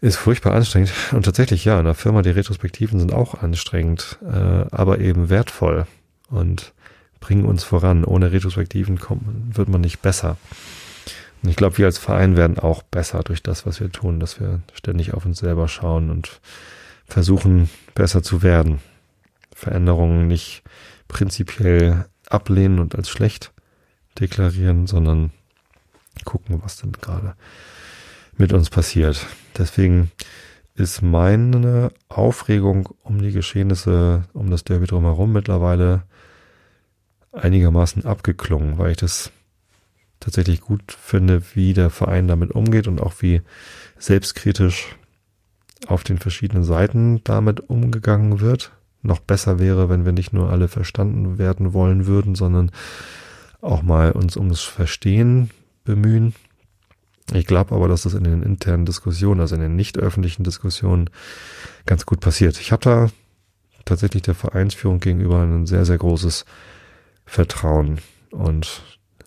Ist furchtbar anstrengend. Und tatsächlich, ja, in der Firma, die Retrospektiven sind auch anstrengend, äh, aber eben wertvoll und bringen uns voran. Ohne Retrospektiven kommt, wird man nicht besser. Und ich glaube, wir als Verein werden auch besser durch das, was wir tun, dass wir ständig auf uns selber schauen und versuchen, besser zu werden. Veränderungen nicht prinzipiell ablehnen und als schlecht deklarieren, sondern gucken, was denn gerade mit uns passiert. Deswegen ist meine Aufregung um die Geschehnisse um das Derby drumherum mittlerweile einigermaßen abgeklungen, weil ich das tatsächlich gut finde, wie der Verein damit umgeht und auch wie selbstkritisch auf den verschiedenen Seiten damit umgegangen wird. Noch besser wäre, wenn wir nicht nur alle verstanden werden wollen würden, sondern auch mal uns ums Verstehen bemühen. Ich glaube aber, dass das in den internen Diskussionen, also in den nicht öffentlichen Diskussionen, ganz gut passiert. Ich habe da tatsächlich der Vereinsführung gegenüber ein sehr, sehr großes Vertrauen. Und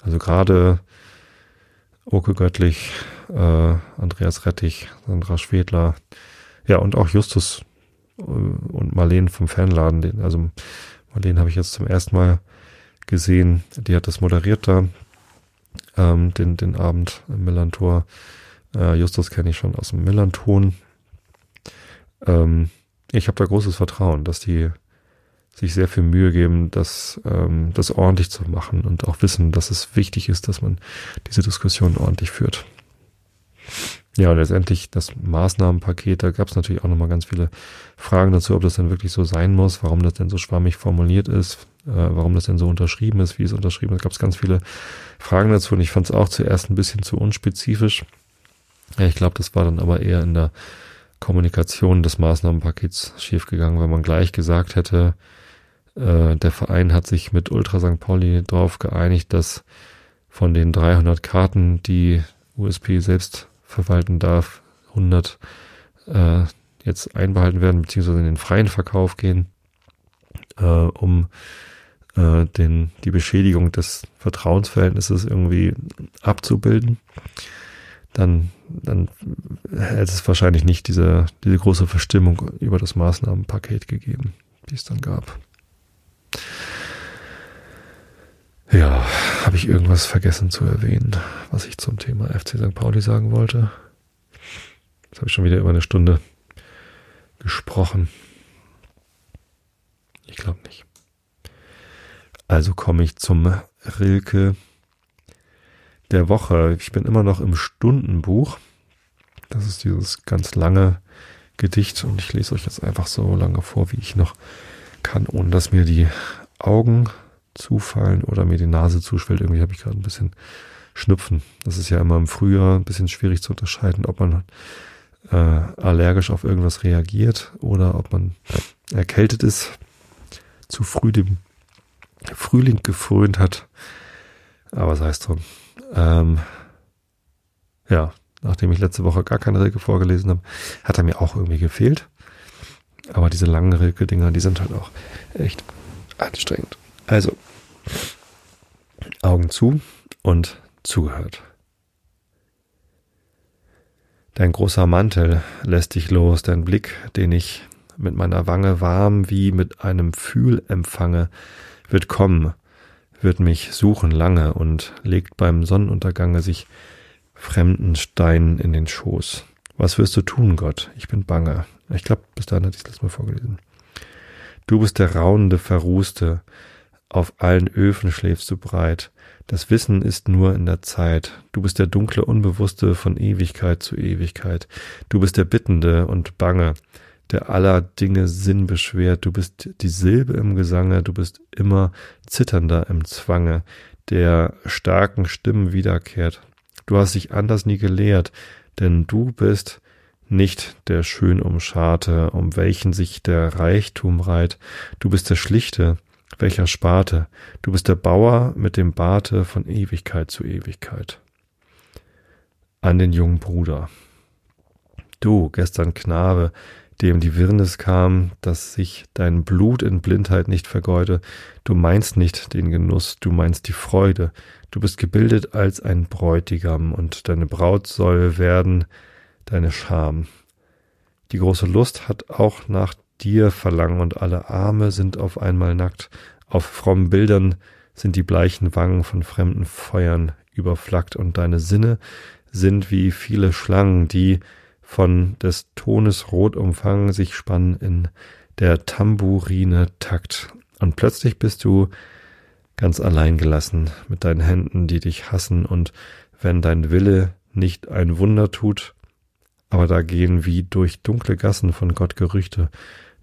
also gerade Oke Göttlich, äh, Andreas Rettich, Sandra Schwedler, ja, und auch Justus äh, und Marleen vom Fanladen. Den, also Marleen habe ich jetzt zum ersten Mal gesehen. Die hat das moderiert da, ähm, den, den Abend im Millantor. Äh, Justus kenne ich schon aus dem Millanton. Ähm, ich habe da großes Vertrauen, dass die sich sehr viel Mühe geben, das, ähm, das ordentlich zu machen und auch wissen, dass es wichtig ist, dass man diese Diskussion ordentlich führt. Ja, letztendlich das Maßnahmenpaket, da gab es natürlich auch nochmal ganz viele Fragen dazu, ob das denn wirklich so sein muss, warum das denn so schwammig formuliert ist, äh, warum das denn so unterschrieben ist, wie es unterschrieben ist. Da gab es ganz viele Fragen dazu und ich fand es auch zuerst ein bisschen zu unspezifisch. Ja, ich glaube, das war dann aber eher in der Kommunikation des Maßnahmenpakets schiefgegangen, weil man gleich gesagt hätte, äh, der Verein hat sich mit Ultra St. Pauli darauf geeinigt, dass von den 300 Karten, die USP selbst verwalten darf, 100 äh, jetzt einbehalten werden, beziehungsweise in den freien Verkauf gehen, äh, um äh, den, die Beschädigung des Vertrauensverhältnisses irgendwie abzubilden, dann, dann hätte es wahrscheinlich nicht diese, diese große Verstimmung über das Maßnahmenpaket gegeben, die es dann gab. Ja, habe ich irgendwas vergessen zu erwähnen, was ich zum Thema FC St. Pauli sagen wollte? Jetzt habe ich schon wieder über eine Stunde gesprochen. Ich glaube nicht. Also komme ich zum Rilke der Woche. Ich bin immer noch im Stundenbuch. Das ist dieses ganz lange Gedicht und ich lese euch jetzt einfach so lange vor, wie ich noch kann, ohne dass mir die Augen zufallen oder mir die Nase zuschwellt. Irgendwie habe ich gerade ein bisschen Schnupfen. Das ist ja immer im Frühjahr ein bisschen schwierig zu unterscheiden, ob man äh, allergisch auf irgendwas reagiert oder ob man erkältet ist, zu früh dem Frühling gefrönt hat. Aber sei es drum. Ähm, ja, nachdem ich letzte Woche gar keine Rilke vorgelesen habe, hat er mir auch irgendwie gefehlt. Aber diese langen Rilke-Dinger, die sind halt auch echt anstrengend. Also, Augen zu und zugehört. Dein großer Mantel lässt dich los, dein Blick, den ich mit meiner Wange warm wie mit einem Fühl empfange, wird kommen, wird mich suchen lange und legt beim Sonnenuntergange sich fremden Steinen in den Schoß. Was wirst du tun, Gott? Ich bin bange. Ich glaube, bis dahin hatte ich das mal vorgelesen. Du bist der raunende Verrußte, auf allen Öfen schläfst du breit. Das Wissen ist nur in der Zeit. Du bist der dunkle Unbewusste von Ewigkeit zu Ewigkeit. Du bist der Bittende und Bange, der aller Dinge Sinn beschwert. Du bist die Silbe im Gesange, du bist immer zitternder im Zwange, der starken Stimmen wiederkehrt. Du hast dich anders nie gelehrt, denn du bist nicht der schön umscharte, um welchen sich der Reichtum reiht. Du bist der Schlichte, welcher Sparte. Du bist der Bauer mit dem Barte von Ewigkeit zu Ewigkeit. An den jungen Bruder. Du, gestern Knabe, dem die Wirrnis kam, dass sich dein Blut in Blindheit nicht vergeude. Du meinst nicht den Genuss, du meinst die Freude. Du bist gebildet als ein Bräutigam und deine Braut soll werden deine Scham. Die große Lust hat auch nach dir Verlangen und alle Arme sind auf einmal nackt. Auf frommen Bildern sind die bleichen Wangen von fremden Feuern überflackt und deine Sinne sind wie viele Schlangen, die von des Tones rot umfangen sich spannen in der Tamburine Takt. Und plötzlich bist du ganz allein gelassen mit deinen Händen, die dich hassen und wenn dein Wille nicht ein Wunder tut, aber da gehen wie durch dunkle Gassen von Gott Gerüchte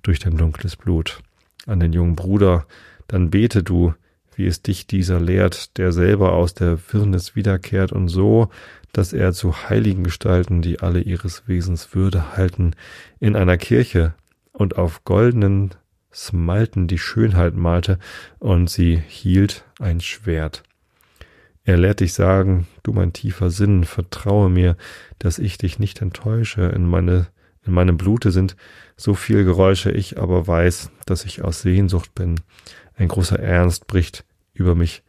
durch dein dunkles Blut. An den jungen Bruder, dann bete du, wie es dich dieser lehrt, der selber aus der Wirrnis wiederkehrt und so, dass er zu heiligen Gestalten, die alle ihres Wesens Würde halten, in einer Kirche und auf goldenen Smalten die Schönheit malte und sie hielt ein Schwert. Er lehrt dich sagen, du mein tiefer Sinn, vertraue mir, dass ich dich nicht enttäusche, in meine in meinem Blute sind so viel Geräusche, ich aber weiß, dass ich aus Sehnsucht bin. Ein großer Ernst bricht über mich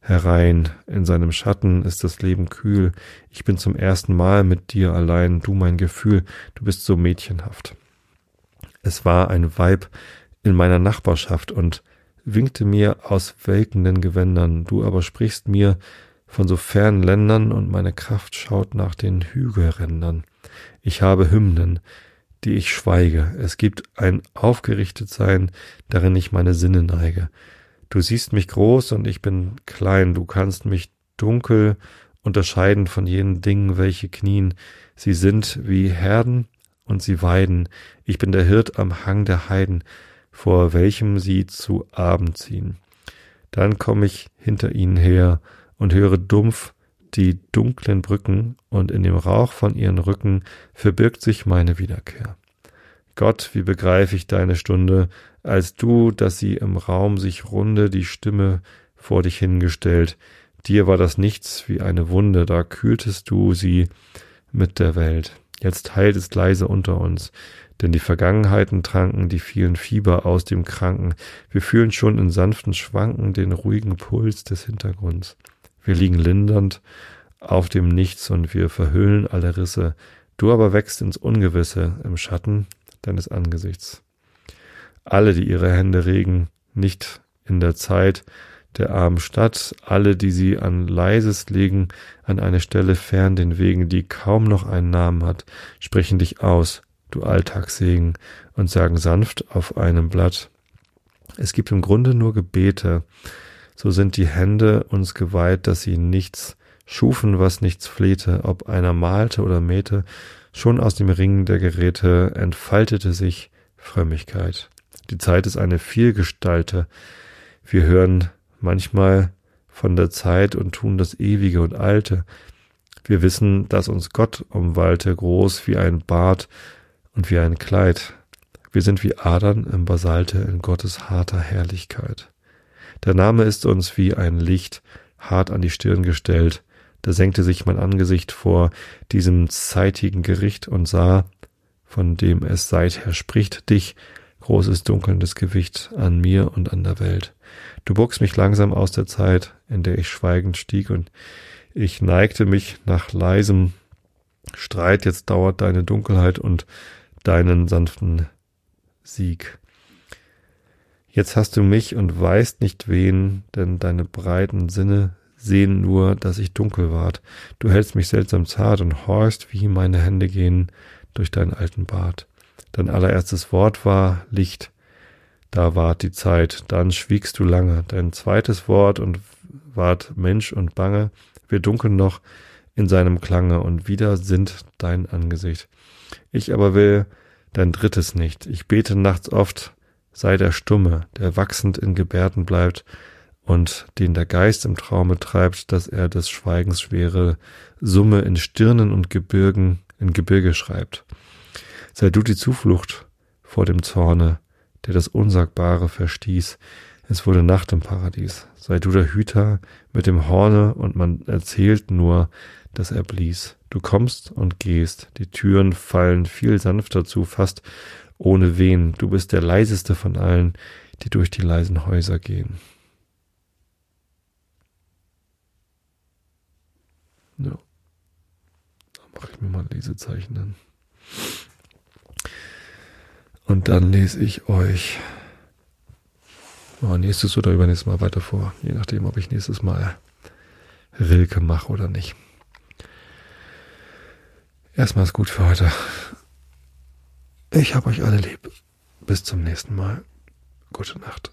herein. In seinem Schatten ist das Leben kühl. Ich bin zum ersten Mal mit dir allein, du mein Gefühl, du bist so mädchenhaft. Es war ein Weib in meiner Nachbarschaft und winkte mir aus welkenden Gewändern, du aber sprichst mir von so fernen Ländern und meine Kraft schaut nach den Hügelrändern. Ich habe Hymnen, die ich schweige. Es gibt ein Aufgerichtetsein, darin ich meine Sinne neige. Du siehst mich groß und ich bin klein. Du kannst mich dunkel unterscheiden von jenen Dingen, welche knien. Sie sind wie Herden und sie weiden. Ich bin der Hirt am Hang der Heiden, vor welchem sie zu Abend ziehen. Dann komme ich hinter ihnen her und höre dumpf die dunklen Brücken, und in dem Rauch von ihren Rücken verbirgt sich meine Wiederkehr. Gott, wie begreife ich deine Stunde, als du, dass sie im Raum sich runde, die Stimme vor dich hingestellt. Dir war das nichts wie eine Wunde, da kühltest du sie mit der Welt. Jetzt heilt es leise unter uns, denn die Vergangenheiten tranken die vielen Fieber aus dem Kranken. Wir fühlen schon in sanften Schwanken den ruhigen Puls des Hintergrunds. Wir liegen lindernd auf dem Nichts und wir verhüllen alle Risse. Du aber wächst ins Ungewisse im Schatten deines Angesichts. Alle, die ihre Hände regen, nicht in der Zeit der armen Stadt, alle, die sie an leises legen, an eine Stelle fern den Wegen, die kaum noch einen Namen hat, sprechen dich aus, du Alltagssegen, und sagen sanft auf einem Blatt. Es gibt im Grunde nur Gebete, so sind die Hände uns geweiht, dass sie nichts schufen, was nichts flehte, ob einer malte oder mähte, schon aus dem Ring der Geräte entfaltete sich Frömmigkeit. Die Zeit ist eine Vielgestalte. Wir hören manchmal von der Zeit und tun das Ewige und Alte. Wir wissen, dass uns Gott umwallte, groß wie ein Bart und wie ein Kleid. Wir sind wie Adern im Basalte in Gottes harter Herrlichkeit. Der Name ist uns wie ein Licht hart an die Stirn gestellt. Da senkte sich mein Angesicht vor diesem zeitigen Gericht und sah, von dem es seither spricht, dich, großes dunkelndes Gewicht an mir und an der Welt. Du bogst mich langsam aus der Zeit, in der ich schweigend stieg, und ich neigte mich nach leisem Streit, jetzt dauert deine Dunkelheit und deinen sanften Sieg. Jetzt hast du mich und weißt nicht wen, denn deine breiten Sinne sehen nur, dass ich dunkel ward. Du hältst mich seltsam zart und horchst, wie meine Hände gehen durch deinen alten Bart. Dein allererstes Wort war Licht, da ward die Zeit, dann schwiegst du lange. Dein zweites Wort und ward Mensch und Bange, wir dunkeln noch in seinem Klange und wieder sind dein Angesicht. Ich aber will dein drittes nicht. Ich bete nachts oft, sei der Stumme, der wachsend in Gebärden bleibt und den der Geist im Traume treibt, dass er des Schweigens schwere Summe in Stirnen und Gebirgen, in Gebirge schreibt. Sei du die Zuflucht vor dem Zorne, der das Unsagbare verstieß. Es wurde Nacht im Paradies. Sei du der Hüter mit dem Horne und man erzählt nur, dass er blies. Du kommst und gehst, die Türen fallen viel sanfter zu, fast ohne Wehen. Du bist der leiseste von allen, die durch die leisen Häuser gehen. Ja. Da mache ich mir mal ein Lesezeichen an. Und dann lese ich euch oh, nächstes oder übernächstes Mal weiter vor. Je nachdem, ob ich nächstes Mal Rilke mache oder nicht. Erstmal ist gut für heute. Ich hab euch alle lieb. Bis zum nächsten Mal. Gute Nacht.